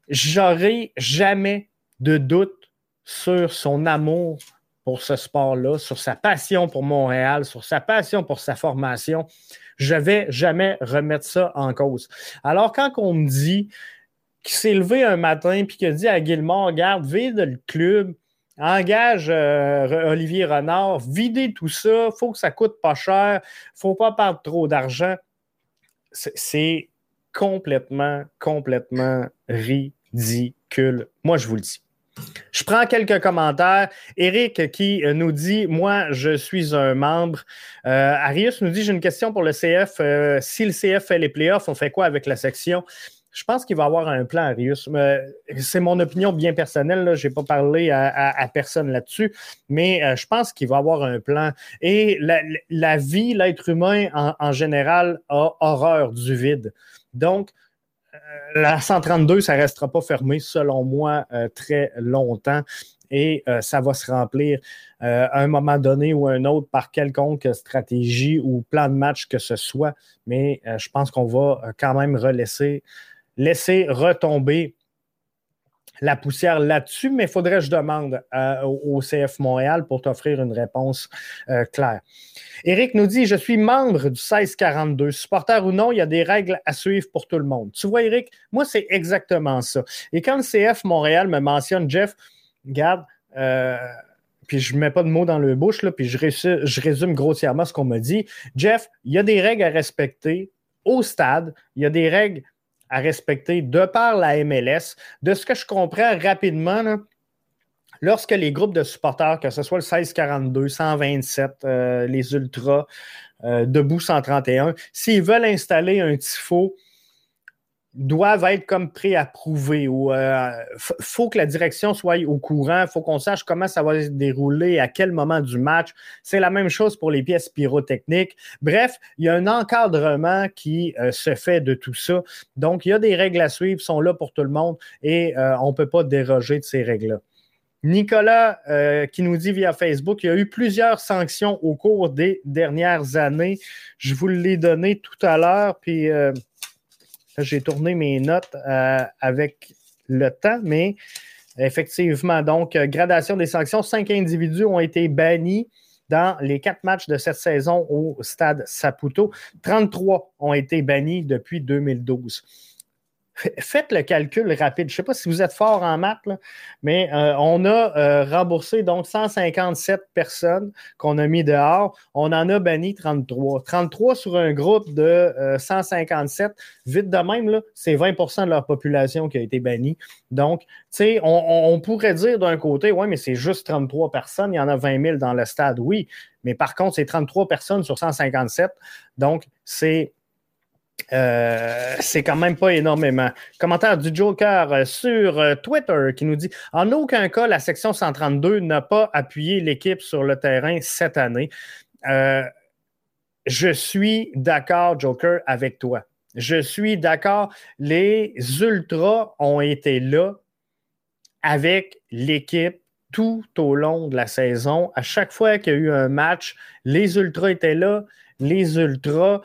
J'aurais jamais de doute sur son amour pour ce sport-là, sur sa passion pour Montréal, sur sa passion pour sa formation. Je vais jamais remettre ça en cause. Alors, quand on me dit qu'il s'est levé un matin et qu'il a dit à Gilmore, regarde, vide le club, engage euh, Olivier Renard, videz tout ça, il faut que ça coûte pas cher, il ne faut pas perdre trop d'argent. C'est complètement, complètement ridicule. Moi, je vous le dis. Je prends quelques commentaires. Eric qui euh, nous dit Moi, je suis un membre. Euh, Arius nous dit J'ai une question pour le CF. si le CF fait les playoffs, on fait quoi avec la section je pense qu'il va avoir un plan, Arius. C'est mon opinion bien personnelle. Je n'ai pas parlé à, personne là-dessus, mais euh, je pense qu'il va avoir un plan. Et la, vie, l'être humain en, général, a horreur du vide. Donc, euh, la 132, ça ne restera pas fermé, selon moi, euh, très longtemps. Et ça va se remplir à un moment donné ou un autre par quelconque stratégie ou plan de match que ce soit. Mais je pense qu'on va quand même relaisser laisser retomber la poussière là-dessus, mais faudrait que je demande euh, au CF Montréal pour t'offrir une réponse euh, claire. Éric nous dit Je suis membre du 1642. Supporter ou non, il y a des règles à suivre pour tout le monde. Tu vois, Éric, moi, c'est exactement ça. Et quand le CF Montréal me mentionne, Jeff, regarde, euh, puis je ne mets pas de mots dans le bouche, là, puis je, je résume grossièrement ce qu'on me dit. Jeff, il y a des règles à respecter au stade, il y a des règles à respecter de par la MLS. De ce que je comprends rapidement, lorsque les groupes de supporters, que ce soit le 1642, 127, les Ultras, Debout 131, s'ils veulent installer un tifo doivent être comme préapprouvés ou euh, faut que la direction soit au courant, faut qu'on sache comment ça va se dérouler, à quel moment du match. C'est la même chose pour les pièces pyrotechniques. Bref, il y a un encadrement qui euh, se fait de tout ça. Donc, il y a des règles à suivre, sont là pour tout le monde et euh, on ne peut pas déroger de ces règles-là. Nicolas qui nous dit via Facebook, il y a eu plusieurs sanctions au cours des dernières années. Je vous l'ai donné tout à l'heure, puis j'ai tourné mes notes euh, avec le temps, mais effectivement, donc, euh, gradation des sanctions, cinq individus ont été bannis dans les quatre matchs de cette saison au stade Saputo. 33 ont été bannis depuis 2012 faites le calcul rapide. Je ne sais pas si vous êtes fort en maths, mais euh, on a euh, remboursé donc 157 personnes qu'on a mis dehors. On en a banni 33. 33 sur un groupe de 157. Euh, Vite de même, c'est 20% de leur population qui a été bannie. Donc, tu sais, on, pourrait dire d'un côté, oui, mais c'est juste 33 personnes. Il y en a 20 000 dans le stade. Oui, mais par contre, c'est 33 personnes sur 157. Donc, c'est euh, c'est quand même pas énormément. Commentaire du Joker euh, sur euh, Twitter qui nous dit En aucun cas, la section 132 n'a pas appuyé l'équipe sur le terrain cette année. je suis d'accord, Joker, avec toi. Je suis d'accord. Les Ultras ont été là avec l'équipe tout au long de la saison. À chaque fois qu'il y a eu un match, les Ultras étaient là. Les Ultras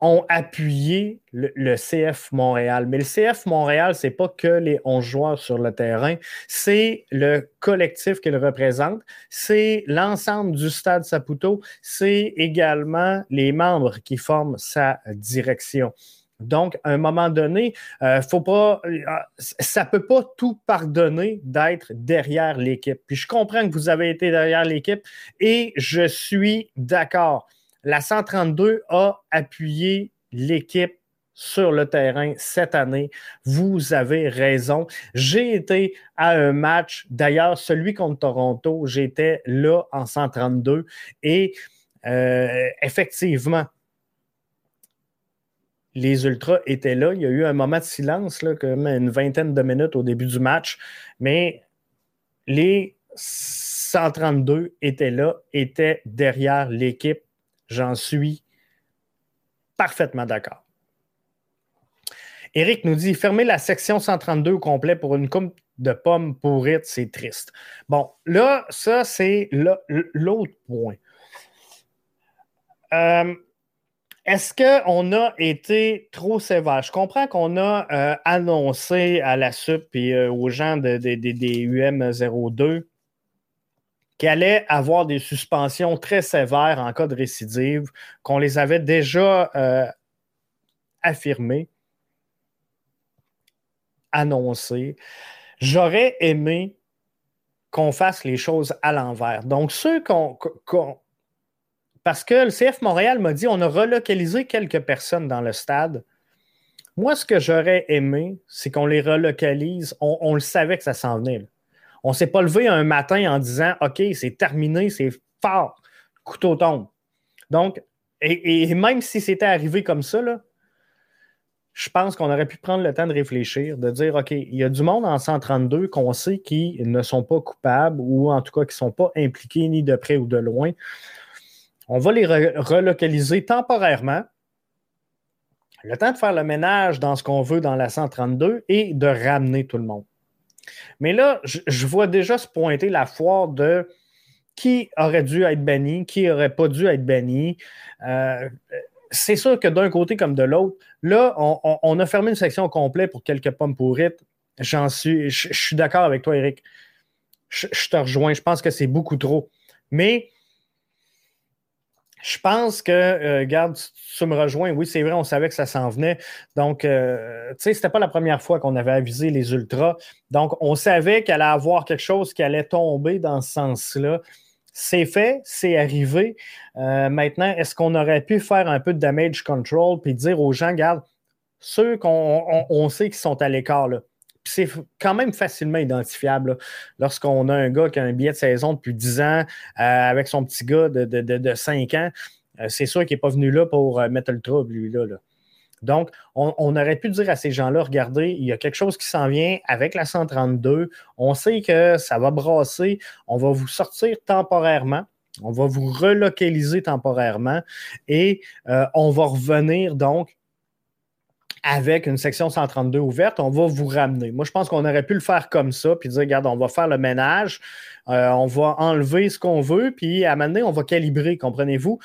ont appuyé le, CF Montréal. Mais le CF Montréal, c'est pas que les 11 joueurs sur le terrain, c'est le collectif qu'il représente, c'est l'ensemble du stade Saputo, c'est également les membres qui forment sa direction. Donc, à un moment donné, euh, faut pas, euh, ça peut pas tout pardonner d'être derrière l'équipe. Puis je comprends que vous avez été derrière l'équipe et je suis d'accord la 132 a appuyé l'équipe sur le terrain cette année. Vous avez raison. J'ai été à un match, d'ailleurs, celui contre Toronto, j'étais là en 132 et euh, effectivement, les Ultras étaient là. Il y a eu un moment de silence, là, comme une vingtaine de minutes au début du match, mais les 132 étaient là, étaient derrière l'équipe J'en suis parfaitement d'accord. Eric nous dit fermer la section 132 au complet pour une coupe de pommes pourrites, c'est triste. Bon, là, ça, c'est l'autre point. Euh, est-ce qu'on a été trop sévère? Je comprends qu'on a euh, annoncé à la SUP et euh, aux gens des UM02 qu'il allait avoir des suspensions très sévères en cas de récidive, qu'on les avait déjà euh, affirmées, annoncées. J'aurais aimé qu'on fasse les choses à l'envers. Donc, ceux qu'on. parce que le CF Montréal m'a dit on a relocalisé quelques personnes dans le stade. Moi, ce que j'aurais aimé, c'est qu'on les relocalise. On, le savait que ça s'en venait. On ne s'est pas levé un matin en disant OK, c'est terminé, c'est fort, couteau tombe. Donc, et, même si c'était arrivé comme ça, je pense qu'on aurait pu prendre le temps de réfléchir, de dire OK, il y a du monde en 132 qu'on sait qui ne sont pas coupables ou en tout cas qui ne sont pas impliqués ni de près ou de loin. On va les relocaliser temporairement. Le temps de faire le ménage dans ce qu'on veut dans la 132 et de ramener tout le monde. Mais là, je, vois déjà se pointer la foire de qui aurait dû être banni, qui n'aurait pas dû être banni. Euh, c'est sûr que d'un côté comme de l'autre, là, on, a fermé une section complète pour quelques pommes pourrites. J'en suis, je, suis d'accord avec toi, Eric. Je, je, te rejoins. Je pense que c'est beaucoup trop. Mais je pense que, euh, garde, tu me rejoins. Oui, c'est vrai, on savait que ça s'en venait. Donc, euh, tu sais, c'était pas la première fois qu'on avait avisé les Ultras. Donc, on savait qu'il allait avoir quelque chose qui allait tomber dans ce sens-là. C'est fait, c'est arrivé. Euh, maintenant, est-ce qu'on aurait pu faire un peu de damage control puis dire aux gens, garde, ceux qu'on on, sait qui sont à l'écart, c'est quand même facilement identifiable. Lorsqu'on a un gars qui a un billet de saison depuis 10 ans avec son petit gars de, de, 5 ans, c'est sûr qu'il n'est pas venu là pour mettre le trouble, lui-là. Là. Donc, on, aurait pu dire à ces gens-là, regardez, il y a quelque chose qui s'en vient avec la 132. On sait que ça va brasser. On va vous sortir temporairement. On va vous relocaliser temporairement et euh, on va revenir donc avec une section 132 ouverte, on va vous ramener. Moi, je pense qu'on aurait pu le faire comme ça, puis dire, regarde, on va faire le ménage, euh, on va enlever ce qu'on veut, puis à un moment donné, on va calibrer, comprenez-vous?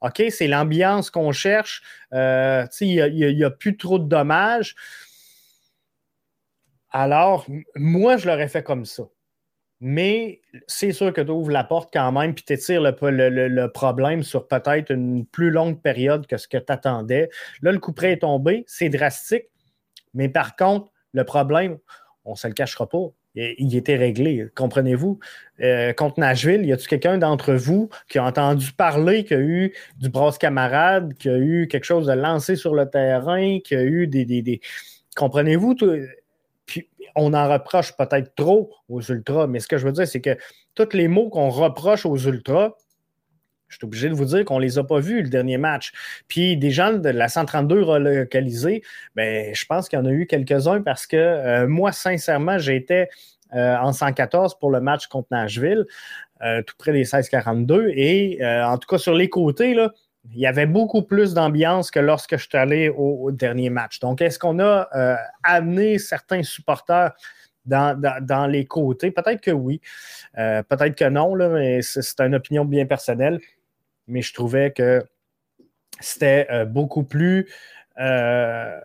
OK, c'est l'ambiance qu'on cherche. Euh, il n'y a, plus trop de dommages. Alors, moi, je l'aurais fait comme ça. Mais c'est sûr que tu ouvres la porte quand même, puis tu étires le, problème sur peut-être une plus longue période que ce que tu attendais. Là, le coup près est tombé, c'est drastique. Mais par contre, le problème, on ne se le cachera pas, il était réglé. Comprenez-vous? Euh, contre Nashville, y a-t-il quelqu'un d'entre vous qui a entendu parler qu'il y a eu du brosse camarade, qu'il y a eu quelque chose de lancé sur le terrain, qu'il y a eu des. Comprenez-vous? On en reproche peut-être trop aux Ultras, mais ce que je veux dire, c'est que tous les mots qu'on reproche aux Ultras, je suis obligé de vous dire qu'on ne les a pas vus le dernier match. Puis des gens de la 132 relocalisés, ben, je pense qu'il y en a eu quelques-uns parce que euh, moi, sincèrement, j'étais euh, en 114 pour le match contre Nashville, euh, tout près des 16-42. Et en tout cas, sur les côtés, là, il y avait beaucoup plus d'ambiance que lorsque je suis allé au, dernier match. Donc, est-ce qu'on a amené certains supporters dans, les côtés? Peut-être que oui, peut-être que non, là, mais c'est une opinion bien personnelle mais je trouvais que c'était euh, beaucoup plus euh,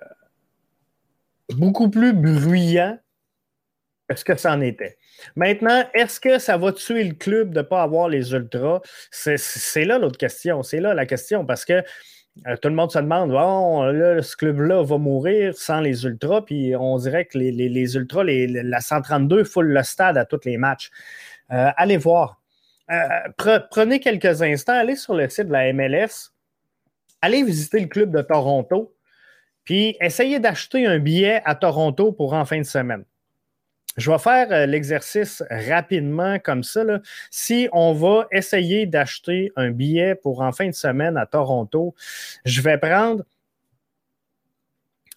beaucoup plus bruyant ce que ça en était. Maintenant, est-ce que ça va tuer le club de ne pas avoir les ultras? C'est là l'autre question. C'est là la question parce que euh, tout le monde se demande bon, là, ce club-là va mourir sans les ultras, puis on dirait que les, ultras, la 132 foule le stade à tous les matchs. allez voir. Euh, prenez quelques instants, allez sur le site de la MLS, allez visiter le club de Toronto, puis essayez d'acheter un billet à Toronto pour en fin de semaine. Je vais faire euh, l'exercice rapidement comme ça. Si on va essayer d'acheter un billet pour en fin de semaine à Toronto, je vais prendre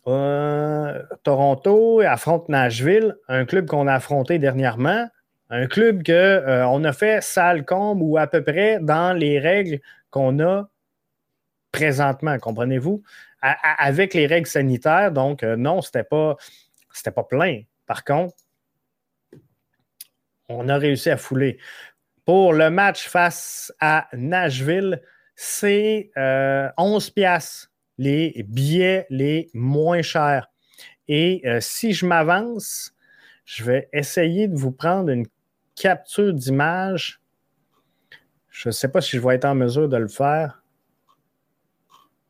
euh, Toronto affronte Nashville, un club qu'on a affronté dernièrement. Un club qu'on euh, a fait sale combe ou à peu près dans les règles qu'on a présentement, comprenez-vous? avec les règles sanitaires, donc non, c'était pas, pas plein. Par contre, on a réussi à fouler. Pour le match face à Nashville, c'est 11 euh, piastres les billets les moins chers. Et si je m'avance, je vais essayer de vous prendre une capture d'image. Je ne sais pas si je vais être en mesure de le faire.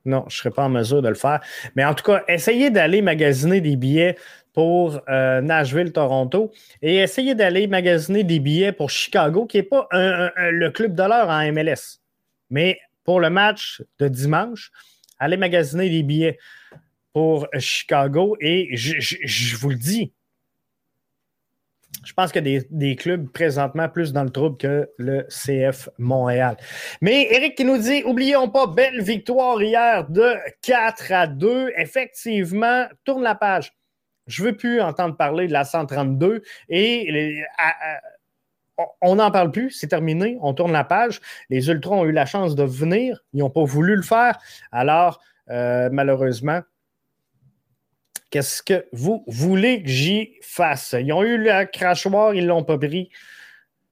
Non, je ne serai pas en mesure de le faire. Mais en tout cas, essayez d'aller magasiner des billets pour euh, Nashville, Toronto, et essayez d'aller magasiner des billets pour Chicago, qui n'est pas le club de l'heure en MLS. Mais pour le match de dimanche, allez magasiner des billets pour Chicago. Et je vous le dis, je pense qu'il y a des, clubs présentement plus dans le trouble que le CF Montréal. Mais Eric qui nous dit, oublions pas, belle victoire hier de 4 à 2. Effectivement, tourne la page. Je veux plus entendre parler de la 132 et on n'en parle plus, c'est terminé, on tourne la page. Les Ultras ont eu la chance de venir, ils n'ont pas voulu le faire. Alors, euh, malheureusement, Qu'est-ce que vous voulez que j'y fasse? Ils ont eu le crachoir, ils ne l'ont pas pris.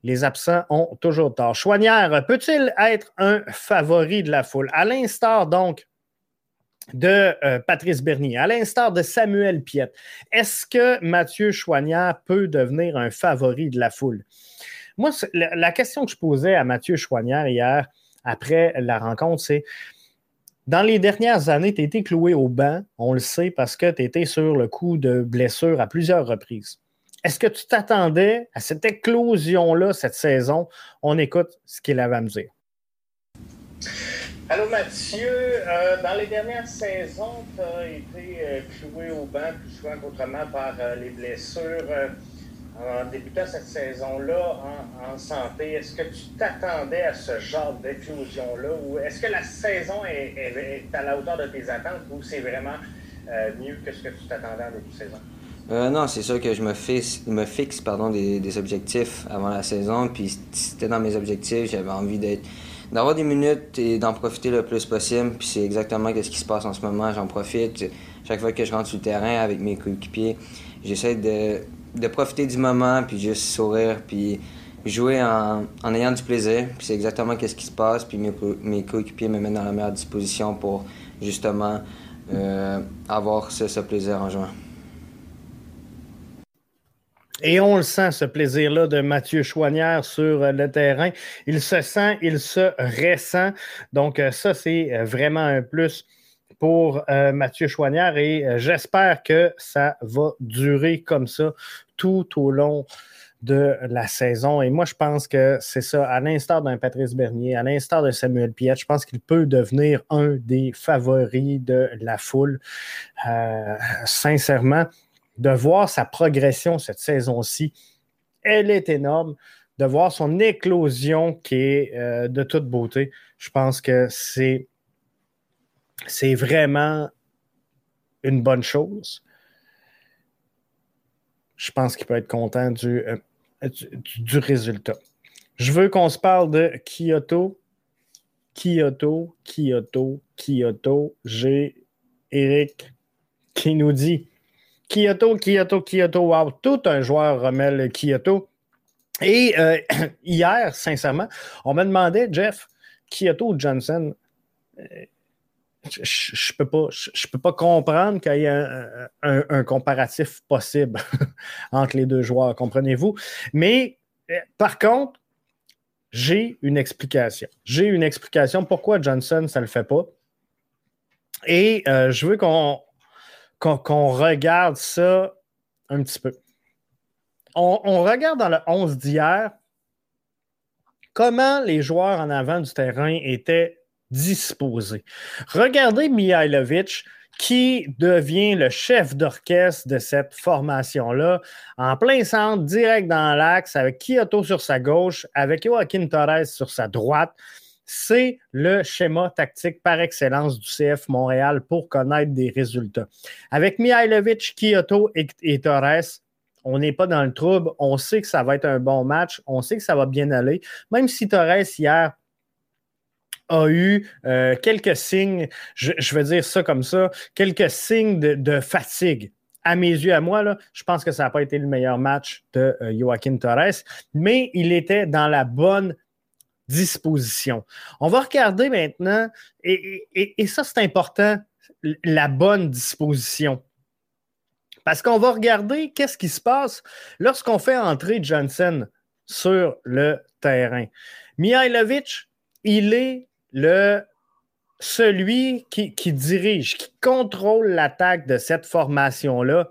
Les absents ont toujours tort. Chouanière, peut-il être un favori de la foule? À l'instar donc de euh, Patrice Bernier, à l'instar de Samuel Piette, est-ce que Mathieu Chouanière peut devenir un favori de la foule? Moi, la, question que je posais à Mathieu Chouanière hier, après la rencontre, c'est dans les dernières années, tu été cloué au banc, on le sait, parce que tu étais sur le coup de blessure à plusieurs reprises. Est-ce que tu t'attendais à cette éclosion-là cette saison? On écoute ce qu'il avait à me dire. Allô Mathieu, euh, dans les dernières saisons, tu as été euh, cloué au banc plus souvent qu'autrement par euh, les blessures. en débutant cette saison-là en, santé, est-ce que tu t'attendais à ce genre d'effusion-là ou est-ce que la saison est, à la hauteur de tes attentes ou c'est vraiment mieux que ce que tu t'attendais en début de saison? non, c'est sûr que je me fixe, me fixe pardon, des, des objectifs avant la saison. Puis c'était dans mes objectifs, j'avais envie d'être d'avoir des minutes et d'en profiter le plus possible. Puis c'est exactement ce qui se passe en ce moment. J'en profite. Chaque fois que je rentre sur le terrain avec mes coéquipiers, j'essaie de, de, profiter du moment, puis juste sourire, puis jouer en, en ayant du plaisir. Puis c'est exactement ce qui se passe. Puis mes, coéquipiers me mettent dans la meilleure disposition pour justement euh, avoir ce, ce plaisir en jouant. Et on le sent, ce plaisir-là de Mathieu Chouanière sur euh, le terrain. Il se sent, il se ressent. Donc, euh, ça, c'est euh, vraiment un plus pour Mathieu Chouanière et j'espère que ça va durer comme ça tout au long de la saison. Et moi, je pense que c'est ça, à l'instar d'un Patrice Bernier, à l'instar de Samuel Piet, je pense qu'il peut devenir un des favoris de la foule. sincèrement, de voir sa progression cette saison-ci, elle est énorme. De voir son éclosion qui est euh, de toute beauté, je pense que c'est, c'est vraiment une bonne chose. Je pense qu'il peut être content du, euh, du, résultat. Je veux qu'on se parle de Kyoto. Kyoto, Kyoto, Kyoto. J'ai Eric qui nous dit Kyoto, Kyoto, Kyoto, wow, tout un joueur Rommel Kyoto. Et euh, hier, sincèrement, on me demandait, Jeff, Kyoto ou Johnson, euh, je ne peux, pas, peux pas comprendre qu'il y ait un, comparatif possible entre les deux joueurs, comprenez-vous? Mais euh, par contre, j'ai une explication. J'ai une explication pourquoi Johnson, ça ne le fait pas. Et je veux qu'on qu'on regarde ça un petit peu. On, regarde dans le 11 d'hier comment les joueurs en avant du terrain étaient disposés. Regardez Mihailovic qui devient le chef d'orchestre de cette formation-là, en plein centre, direct dans l'axe, avec Kyoto sur sa gauche, avec Joaquin Torres sur sa droite c'est le schéma tactique par excellence du CF Montréal pour connaître des résultats. Avec Mihailovic, Kyoto et, Torres, on n'est pas dans le trouble. On sait que ça va être un bon match. On sait que ça va bien aller. Même si Torres, hier, a eu euh, quelques signes, je, veux dire ça comme ça, quelques signes de, fatigue. À mes yeux, à moi, je pense que ça n'a pas été le meilleur match de euh, Joaquin Torres, mais il était dans la bonne disposition. On va regarder maintenant, et, ça c'est important, la bonne disposition. Parce qu'on va regarder qu'est-ce qui se passe lorsqu'on fait entrer Johnson sur le terrain. Mihailovic, il est le celui qui, qui dirige, qui contrôle l'attaque de cette formation-là.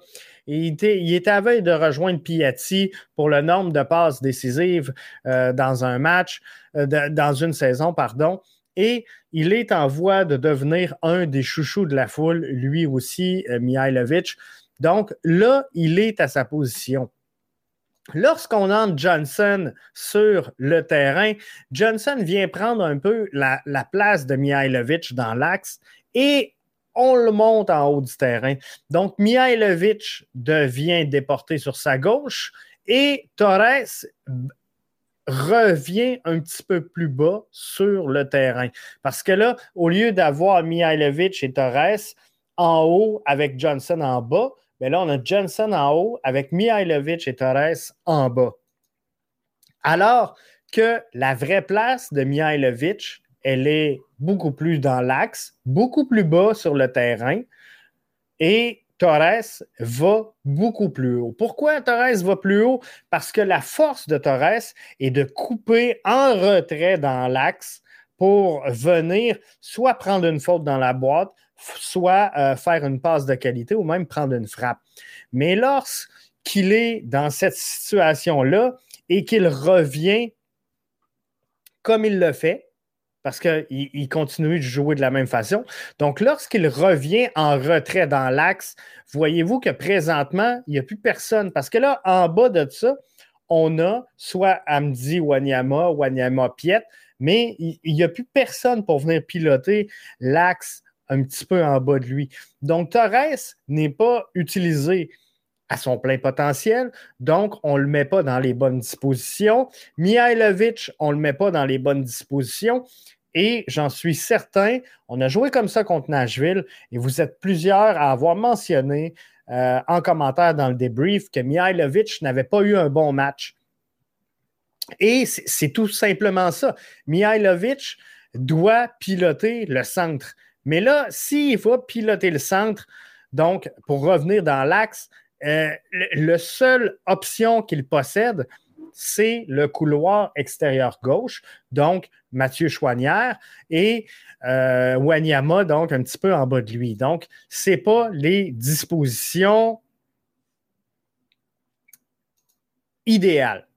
Il était, il à veille de rejoindre Piatti pour le nombre de passes décisives euh, dans un match, euh, dans une saison, pardon. Et il est en voie de devenir un des chouchous de la foule, lui aussi, euh, Mihailovic. Donc là, il est à sa position. Lorsqu'on entre Johnson sur le terrain, Johnson vient prendre un peu la, la place de Mihailovic dans l'axe et on le monte en haut du terrain. Donc, Mihailovic devient déporté sur sa gauche et Torres revient un petit peu plus bas sur le terrain. Parce que là, au lieu d'avoir Mihailovic et Torres en haut avec Johnson en bas, mais ben là, on a Johnson en haut avec Mihailovic et Torres en bas. Alors que la vraie place de Mihailovic, elle est beaucoup plus dans l'axe, beaucoup plus bas sur le terrain. Et Torres va beaucoup plus haut. Pourquoi Torres va plus haut? Parce que la force de Torres est de couper en retrait dans l'axe pour venir soit prendre une faute dans la boîte, soit euh, faire une passe de qualité ou même prendre une frappe. Mais lorsqu'il est dans cette situation-là et qu'il revient comme il le fait, parce qu'il continue de jouer de la même façon. Donc, lorsqu'il revient en retrait dans l'axe, voyez-vous que présentement, il n'y a plus personne. Parce que là, en bas de ça, on a soit Amdi Wanyama, Wanyama Piet, mais il n'y a plus personne pour venir piloter l'axe un petit peu en bas de lui. Donc, Torres n'est pas utilisé à son plein potentiel, donc on ne le met pas dans les bonnes dispositions. Mihailovic, on ne le met pas dans les bonnes dispositions. Et j'en suis certain, on a joué comme ça contre Nashville et vous êtes plusieurs à avoir mentionné euh, en commentaire dans le débrief que Mihailovic n'avait pas eu un bon match. Et c'est tout simplement ça. Mihailovic doit piloter le centre. Mais là, s'il va piloter le centre, donc pour revenir dans l'axe, euh, la seule option qu'il possède, c'est le couloir extérieur gauche, donc Mathieu Chouanière, et euh, Wanyama, donc un petit peu en bas de lui. Donc, ce n'est pas les dispositions idéales.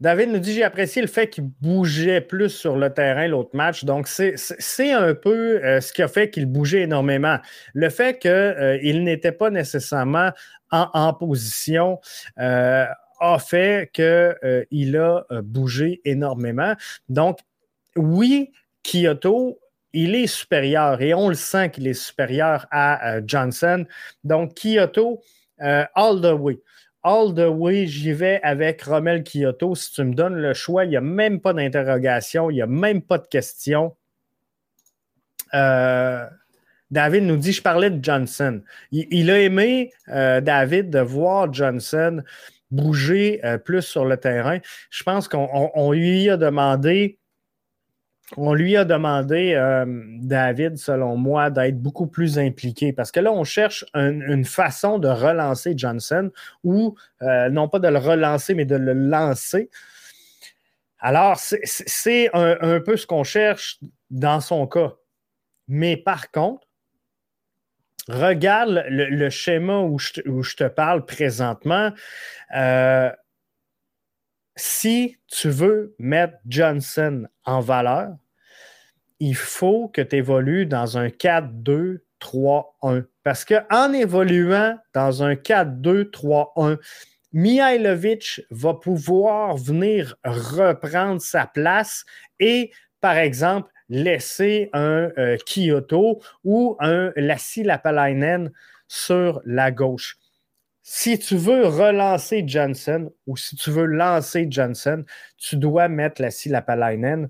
David nous dit J'ai apprécié le fait qu'il bougeait plus sur le terrain l'autre match. Donc, c'est un peu euh, ce qui a fait qu'il bougeait énormément. Le fait qu'il euh, n'était pas nécessairement en, position a fait qu'il a bougé énormément. Donc, oui, Kyoto, il est supérieur et on le sent qu'il est supérieur à Johnson. Donc, Kyoto, all the way all the way, j'y vais avec Romel Kyoto. Si tu me donnes le choix, il n'y a même pas d'interrogation, il n'y a même pas de question. Euh, David nous dit, je parlais de Johnson. Il, a aimé, euh, David, de voir Johnson bouger euh, plus sur le terrain. Je pense qu'on lui a demandé on lui a demandé, euh, David, selon moi, d'être beaucoup plus impliqué parce que là, on cherche une façon de relancer Johnson ou euh, non pas de le relancer, mais de le lancer. Alors, c'est un, peu ce qu'on cherche dans son cas. Mais par contre, regarde le, schéma où je, te parle présentement. Euh, si tu veux mettre Johnson en valeur, il faut que tu évolues dans un 4-2-3-1. Parce qu'en évoluant dans un 4-2-3-1, Mihailovic va pouvoir venir reprendre sa place et, par exemple, laisser un euh, Kyoto ou un Lassi Lapalainen sur la gauche si tu veux relancer Johnson ou si tu veux lancer Johnson, tu dois mettre la Lapalainen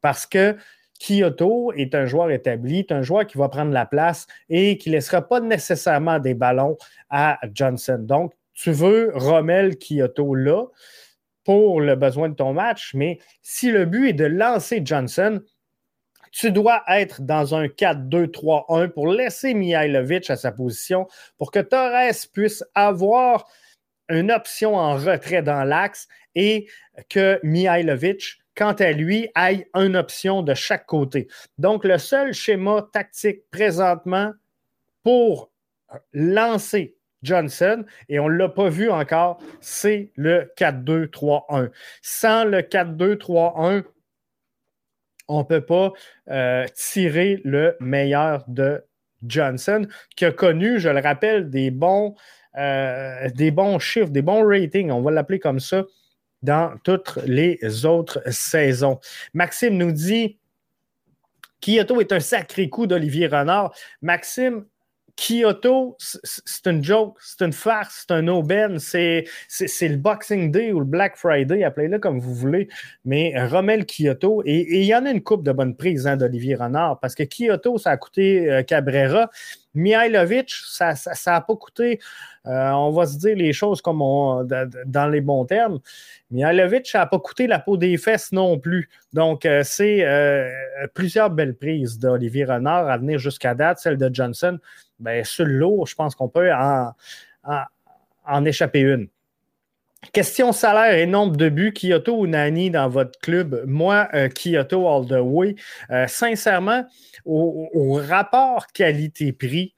parce que Kyoto est un joueur établi, un joueur qui va prendre la place et qui ne laissera pas nécessairement des ballons à Johnson. Donc, tu veux Rommel Kyoto là pour le besoin de ton match, mais si le but est de lancer Johnson, tu dois être dans un 4-2-3-1 pour laisser Mihailovic à sa position pour que Torres puisse avoir une option en retrait dans l'axe et que Mihailovic, quant à lui, aille une option de chaque côté. Donc, le seul schéma tactique présentement pour lancer Johnson, et on ne l'a pas vu encore, c'est le 4-2-3-1. Sans le 4-2-3-1, on ne peut pas euh, tirer le meilleur de Johnson, qui a connu, je le rappelle, des bons, euh, des bons chiffres, des bons ratings, on va l'appeler comme ça, dans toutes les autres saisons. Maxime nous dit Kyoto est un sacré coup d'Olivier Renard. Maxime, Kyoto, c'est une joke, c'est une farce, c'est un aubaine, c'est le Boxing Day ou le Black Friday, appelez-le comme vous voulez, mais Rommel Kyoto, et il y en a une coupe de bonne prise hein, d'Olivier Renard, parce que Kyoto, ça a coûté euh, Cabrera, Mihailovic, ça n'a pas coûté, euh, on va se dire les choses comme on, dans les bons termes, Mihailovic, ça n'a pas coûté la peau des fesses non plus. Donc, euh, c'est plusieurs belles prises d'Olivier Renard à venir jusqu'à date, celle de Johnson ben, sur l'eau, je pense qu'on peut en, en, échapper une. Question salaire et nombre de buts, Kyoto ou Nani dans votre club? Moi, euh, Kyoto all the way. Euh, sincèrement, au, rapport qualité-prix,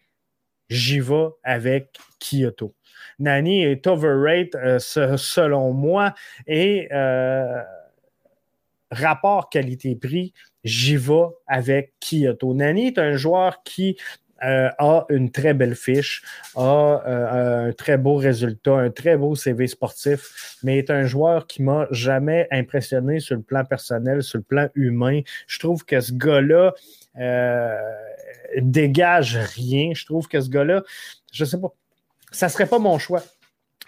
j'y vais avec Kyoto. Nani est overrated euh, selon moi et rapport qualité-prix, j'y vais avec Kyoto. Nani est un joueur qui euh, a une très belle fiche, a euh, un très beau résultat, un très beau CV sportif, mais est un joueur qui m'a jamais impressionné sur le plan personnel, sur le plan humain. Je trouve que ce gars-là euh, dégage rien. Je trouve que ce gars-là, je sais pas, ça serait pas mon choix.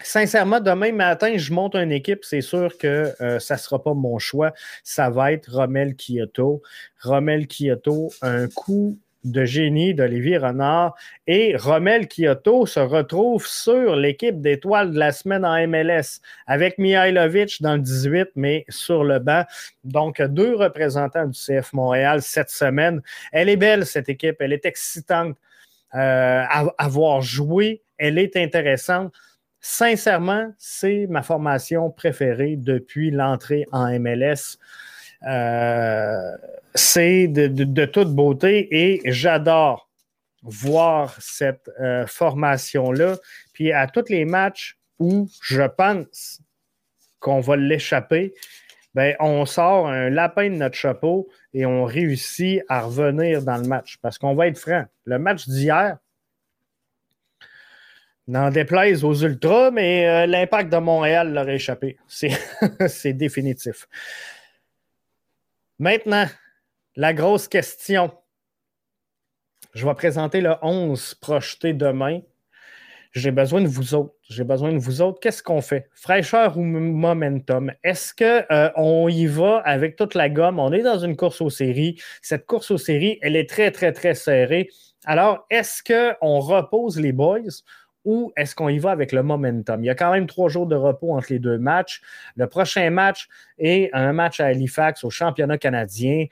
Sincèrement, demain matin, je monte une équipe, c'est sûr que ça ne sera pas mon choix. Ça va être Romel Kyoto. Romel Kyoto, un coup de génie d'Olivier Renard et Romel Kyoto se retrouve sur l'équipe d'étoiles de la semaine en MLS avec Mihailovic dans le 18, mais sur le banc. Donc, deux représentants du CF Montréal cette semaine. Elle est belle, cette équipe. Elle est excitante euh, à, voir jouer. Elle est intéressante. Sincèrement, c'est ma formation préférée depuis l'entrée en MLS. Euh, c'est de, toute beauté et j'adore voir cette euh, formation-là. Puis à tous les matchs où je pense qu'on va l'échapper, ben, on sort un lapin de notre chapeau et on réussit à revenir dans le match. Parce qu'on va être franc, le match d'hier, n'en déplaise aux Ultras, mais euh, l'impact de Montréal l'aurait échappé. C'est définitif. Maintenant, la grosse question. Je vais présenter le 11 projeté demain. J'ai besoin de vous autres. J'ai besoin de vous autres. Qu'est-ce qu'on fait? Fraîcheur ou momentum? Est-ce qu'on euh, y va avec toute la gomme? On est dans une course aux séries. Cette course aux séries, elle est très, très, très serrée. Alors, est-ce qu'on repose les boys ou est-ce qu'on y va avec le momentum? Il y a quand même trois jours de repos entre les deux matchs. Le prochain match est un match à Halifax au championnat canadien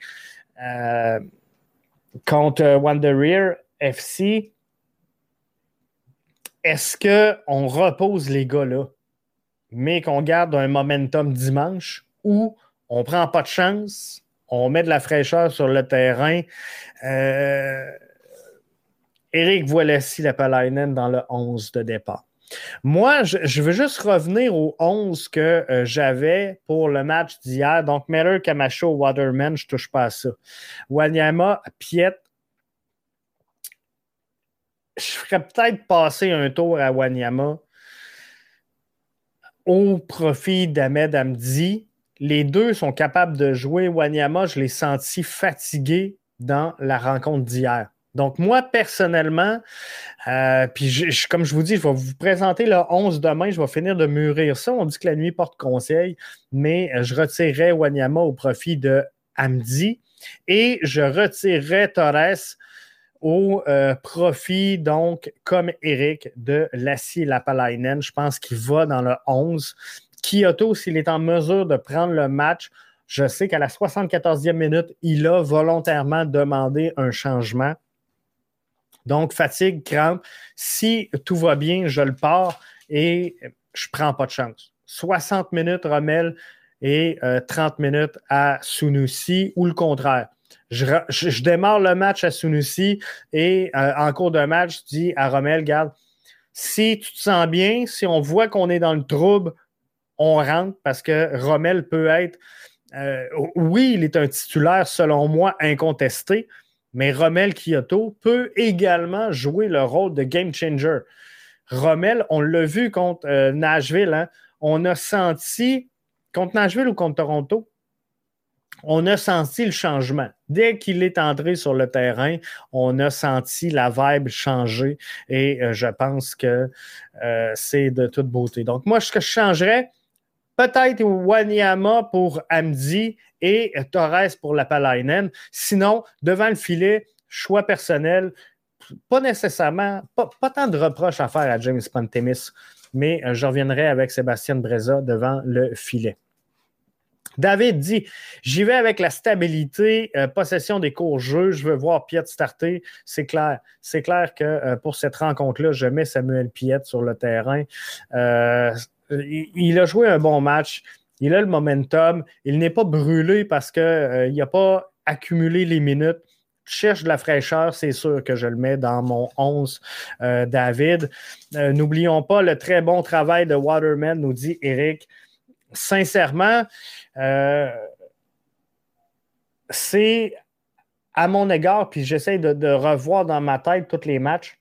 euh, contre Wanderer FC. Est-ce qu'on repose les gars là, mais qu'on garde un momentum dimanche ou on prend pas de chance, on met de la fraîcheur sur le terrain? Euh, Eric Voilessi Lapalainen dans le 11 de départ. Moi, je, veux juste revenir au 11 que euh, j'avais pour le match d'hier. Donc, Meller, Camacho, Waterman, je ne touche pas à ça. Wanyama, Piet. Je ferais peut-être passer un tour à Wanyama au profit d'Ahmed Amdi. Les deux sont capables de jouer. Wanyama, je l'ai senti fatigué dans la rencontre d'hier. Donc, moi, personnellement, euh, puis comme je vous dis, je vais vous présenter le 11 demain, je vais finir de mûrir ça. On dit que la nuit porte conseil, mais euh, je retirerai Wanyama au profit de Amdi et je retirerai Torres au euh, profit, donc, comme Eric, de Lassie Lapalainen. Je pense qu'il va dans le 11. Kyoto, s'il est en mesure de prendre le match, je sais qu'à la 74e minute, il a volontairement demandé un changement. Donc, fatigue, crampe. Si tout va bien, je le pars et je ne prends pas de chance. 60 minutes Rommel et 30 euh, minutes à Sunusi ou le contraire. Je, démarre le match à Sunusi et euh, en cours de match, je dis à Rommel, garde, si tu te sens bien, si on voit qu'on est dans le trouble, on rentre parce que Rommel peut être, euh, oui, il est un titulaire selon moi incontesté, mais Rommel Kyoto peut également jouer le rôle de game changer. Rommel, on l'a vu contre euh, Nashville, hein. on a senti, contre Nashville ou contre Toronto, on a senti le changement. Dès qu'il est entré sur le terrain, on a senti la vibe changer et euh, je pense que euh, c'est de toute beauté. Donc, moi, ce que je changerais, peut-être Wanyama pour Amdi et Torres pour la Palainen. Sinon, devant le filet, choix personnel, pas nécessairement, pas, tant de reproches à faire à James Pantemis, mais euh, je reviendrai avec Sébastien Breza devant le filet. David dit J'y vais avec la stabilité, euh, possession des courts jeux. Je veux voir Piet starter. C'est clair. C'est clair que euh, pour cette rencontre-là, je mets Samuel Piet sur le terrain. il, a joué un bon match il a le momentum, il n'est pas brûlé parce qu'il euh, n'a pas accumulé les minutes. Cherche de la fraîcheur, c'est sûr que je le mets dans mon 11, euh, David. Euh, n'oublions pas le très bon travail de Waterman, nous dit Eric. Sincèrement, c'est à mon égard, puis j'essaie de, revoir dans ma tête tous les matchs.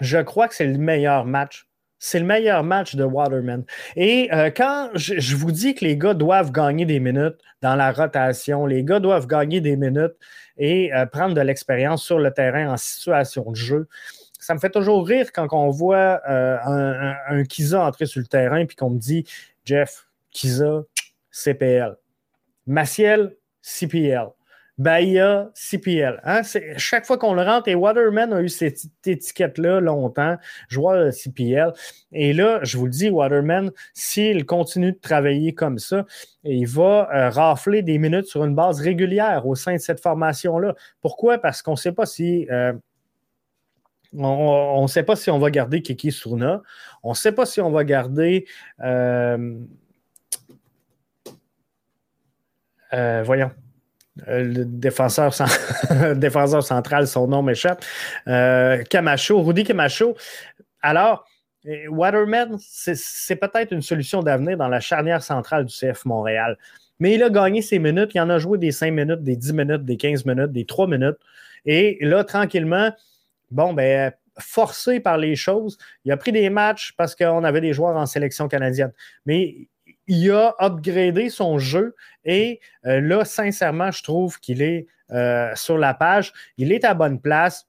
Je crois que c'est le meilleur match. C'est le meilleur match de Waterman. Et euh, quand je, vous dis que les gars doivent gagner des minutes dans la rotation, les gars doivent gagner des minutes et euh, prendre de l'expérience sur le terrain en situation de jeu, ça me fait toujours rire quand on voit euh, un, un, Kiza entrer sur le terrain puis qu'on me dit Jeff, Kiza, CPL. Maciel, CPL. Bahia, CPL. Hein? Chaque fois qu'on le rentre, et Waterman a eu cette étiquette-là longtemps, joueur CPL. Et là, je vous le dis, Waterman, s'il continue de travailler comme ça, il va euh, rafler des minutes sur une base régulière au sein de cette formation-là. Pourquoi? Parce qu'on ne sait pas si. Euh, on ne sait pas si on va garder Kiki Suna. On ne sait pas si on va garder. Euh, voyons. Euh, le défenseur, défenseur, central, son nom m'échappe, euh, Camacho, Rudy Camacho. Alors, euh, Waterman, c'est peut-être une solution d'avenir dans la charnière centrale du CF Montréal. Mais il a gagné ses minutes, il en a joué des 5 minutes, des 10 minutes, des 15 minutes, des 3 minutes. Et là, tranquillement, bon, ben, forcé par les choses, il a pris des matchs parce qu'on avait des joueurs en sélection canadienne. Mais il a upgradé son jeu et euh, là, sincèrement, je trouve qu'il est euh, sur la page. Il est à bonne place.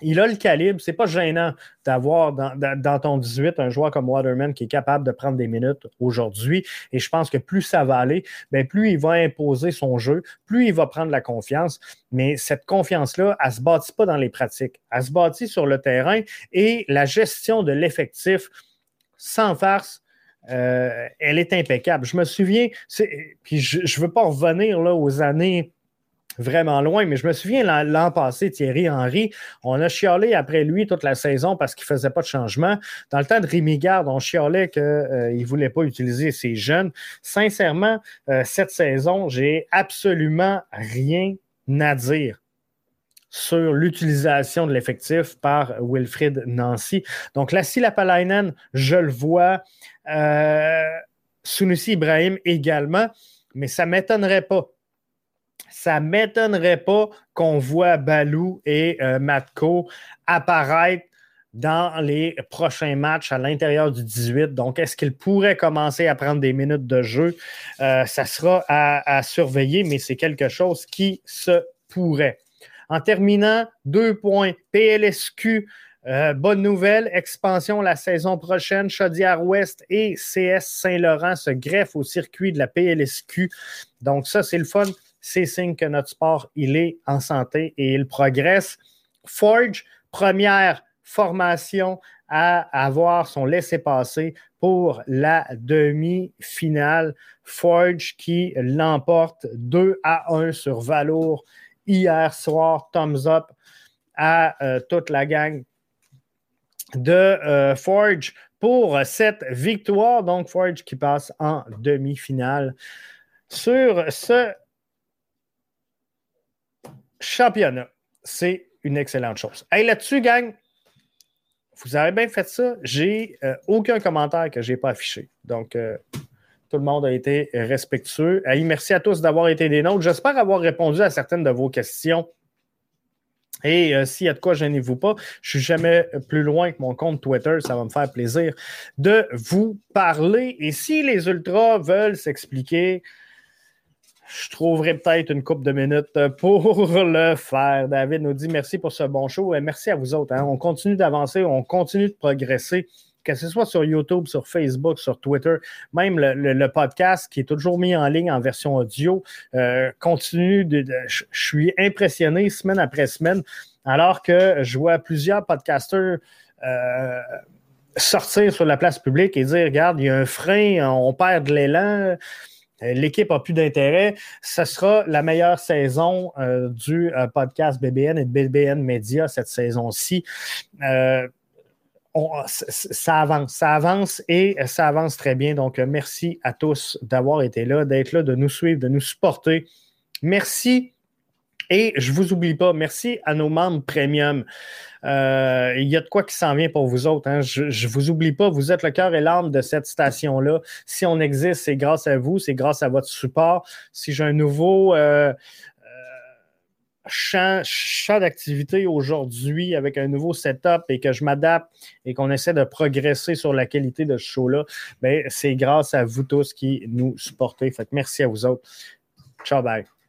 Il a le calibre. C'est pas gênant d'avoir dans, ton 18 un joueur comme Waterman qui est capable de prendre des minutes aujourd'hui. Et je pense que plus ça va aller, bien, plus il va imposer son jeu, plus il va prendre la confiance. Mais cette confiance-là, elle ne se bâtit pas dans les pratiques. Elle se bâtit sur le terrain et la gestion de l'effectif sans farce euh, elle est impeccable. Je me souviens, puis je ne veux pas revenir là, aux années vraiment loin, mais je me souviens l'an passé, Thierry Henry, on a chialé après lui toute la saison parce qu'il ne faisait pas de changement. Dans le temps de Rémi Garde, on chialait qu'il euh, ne voulait pas utiliser ses jeunes. Sincèrement, euh, cette saison, j'ai absolument rien à dire sur l'utilisation de l'effectif par Wilfrid Nancy. Donc, Lassie Lapalainen, je le vois. Euh, Ibrahim également, mais ça ne m'étonnerait pas. Ça ne m'étonnerait pas qu'on voit Balou et euh, Matko apparaître dans les prochains matchs à l'intérieur du 18. Donc, est-ce qu'il pourrait commencer à prendre des minutes de jeu? Euh, ça sera à surveiller, mais c'est quelque chose qui se pourrait. En terminant, deux points. PLSQ, euh, bonne nouvelle, expansion la saison prochaine. Chaudière-Ouest et CS Saint-Laurent se greffent au circuit de la PLSQ. Donc, ça, c'est le fun. C'est signe que notre sport, il est en santé et il progresse. Forge, première formation à avoir son laissez-passer pour la demi-finale. Forge qui l'emporte 2 à 1 sur Valour hier soir. Thumbs up à euh, toute la gang de euh, Forge pour cette victoire. Donc, Forge qui passe en demi-finale sur ce championnat. C'est une excellente chose. Hey, là-dessus, gang, vous avez bien fait ça. J'ai euh, aucun commentaire que je n'ai pas affiché. Donc, tout le monde a été respectueux. merci à tous d'avoir été des nôtres. J'espère avoir répondu à certaines de vos questions. Et euh, s'il y a de quoi, gênez-vous pas. Je suis jamais plus loin que mon compte Twitter. Ça va me faire plaisir de vous parler. Et si les Ultras veulent s'expliquer, je trouverai peut-être une coupe de minutes pour le faire. David nous dit merci pour ce bon show et merci à vous autres. Hein. On continue d'avancer, on continue de progresser que ce soit sur YouTube, sur Facebook, sur Twitter, même le, podcast qui est toujours mis en ligne en version audio, euh, continue de, je suis impressionné semaine après semaine, alors que je vois plusieurs podcasters euh, sortir sur la place publique et dire, regarde, il y a un frein, on perd de l'élan. L'équipe n'a plus d'intérêt. Ce sera la meilleure saison euh, du podcast BBN et de BBN Media cette saison-ci ça avance, ça avance et ça avance très bien. Donc, euh, merci à tous d'avoir été là, d'être là, de nous suivre, de nous supporter. Merci Et je ne vous oublie pas, merci à nos membres premium. Euh, il y a de quoi qui s'en vient pour vous autres. Hein. Je ne vous oublie pas, vous êtes le cœur et l'âme de cette station-là. Si on existe, c'est grâce à vous, c'est grâce à votre support. Si j'ai un nouveau euh, champ, d'activité aujourd'hui avec un nouveau setup et que je m'adapte et qu'on essaie de progresser sur la qualité de ce show-là, ben, c'est grâce à vous tous qui nous supportez. Merci à vous autres. Ciao, bye.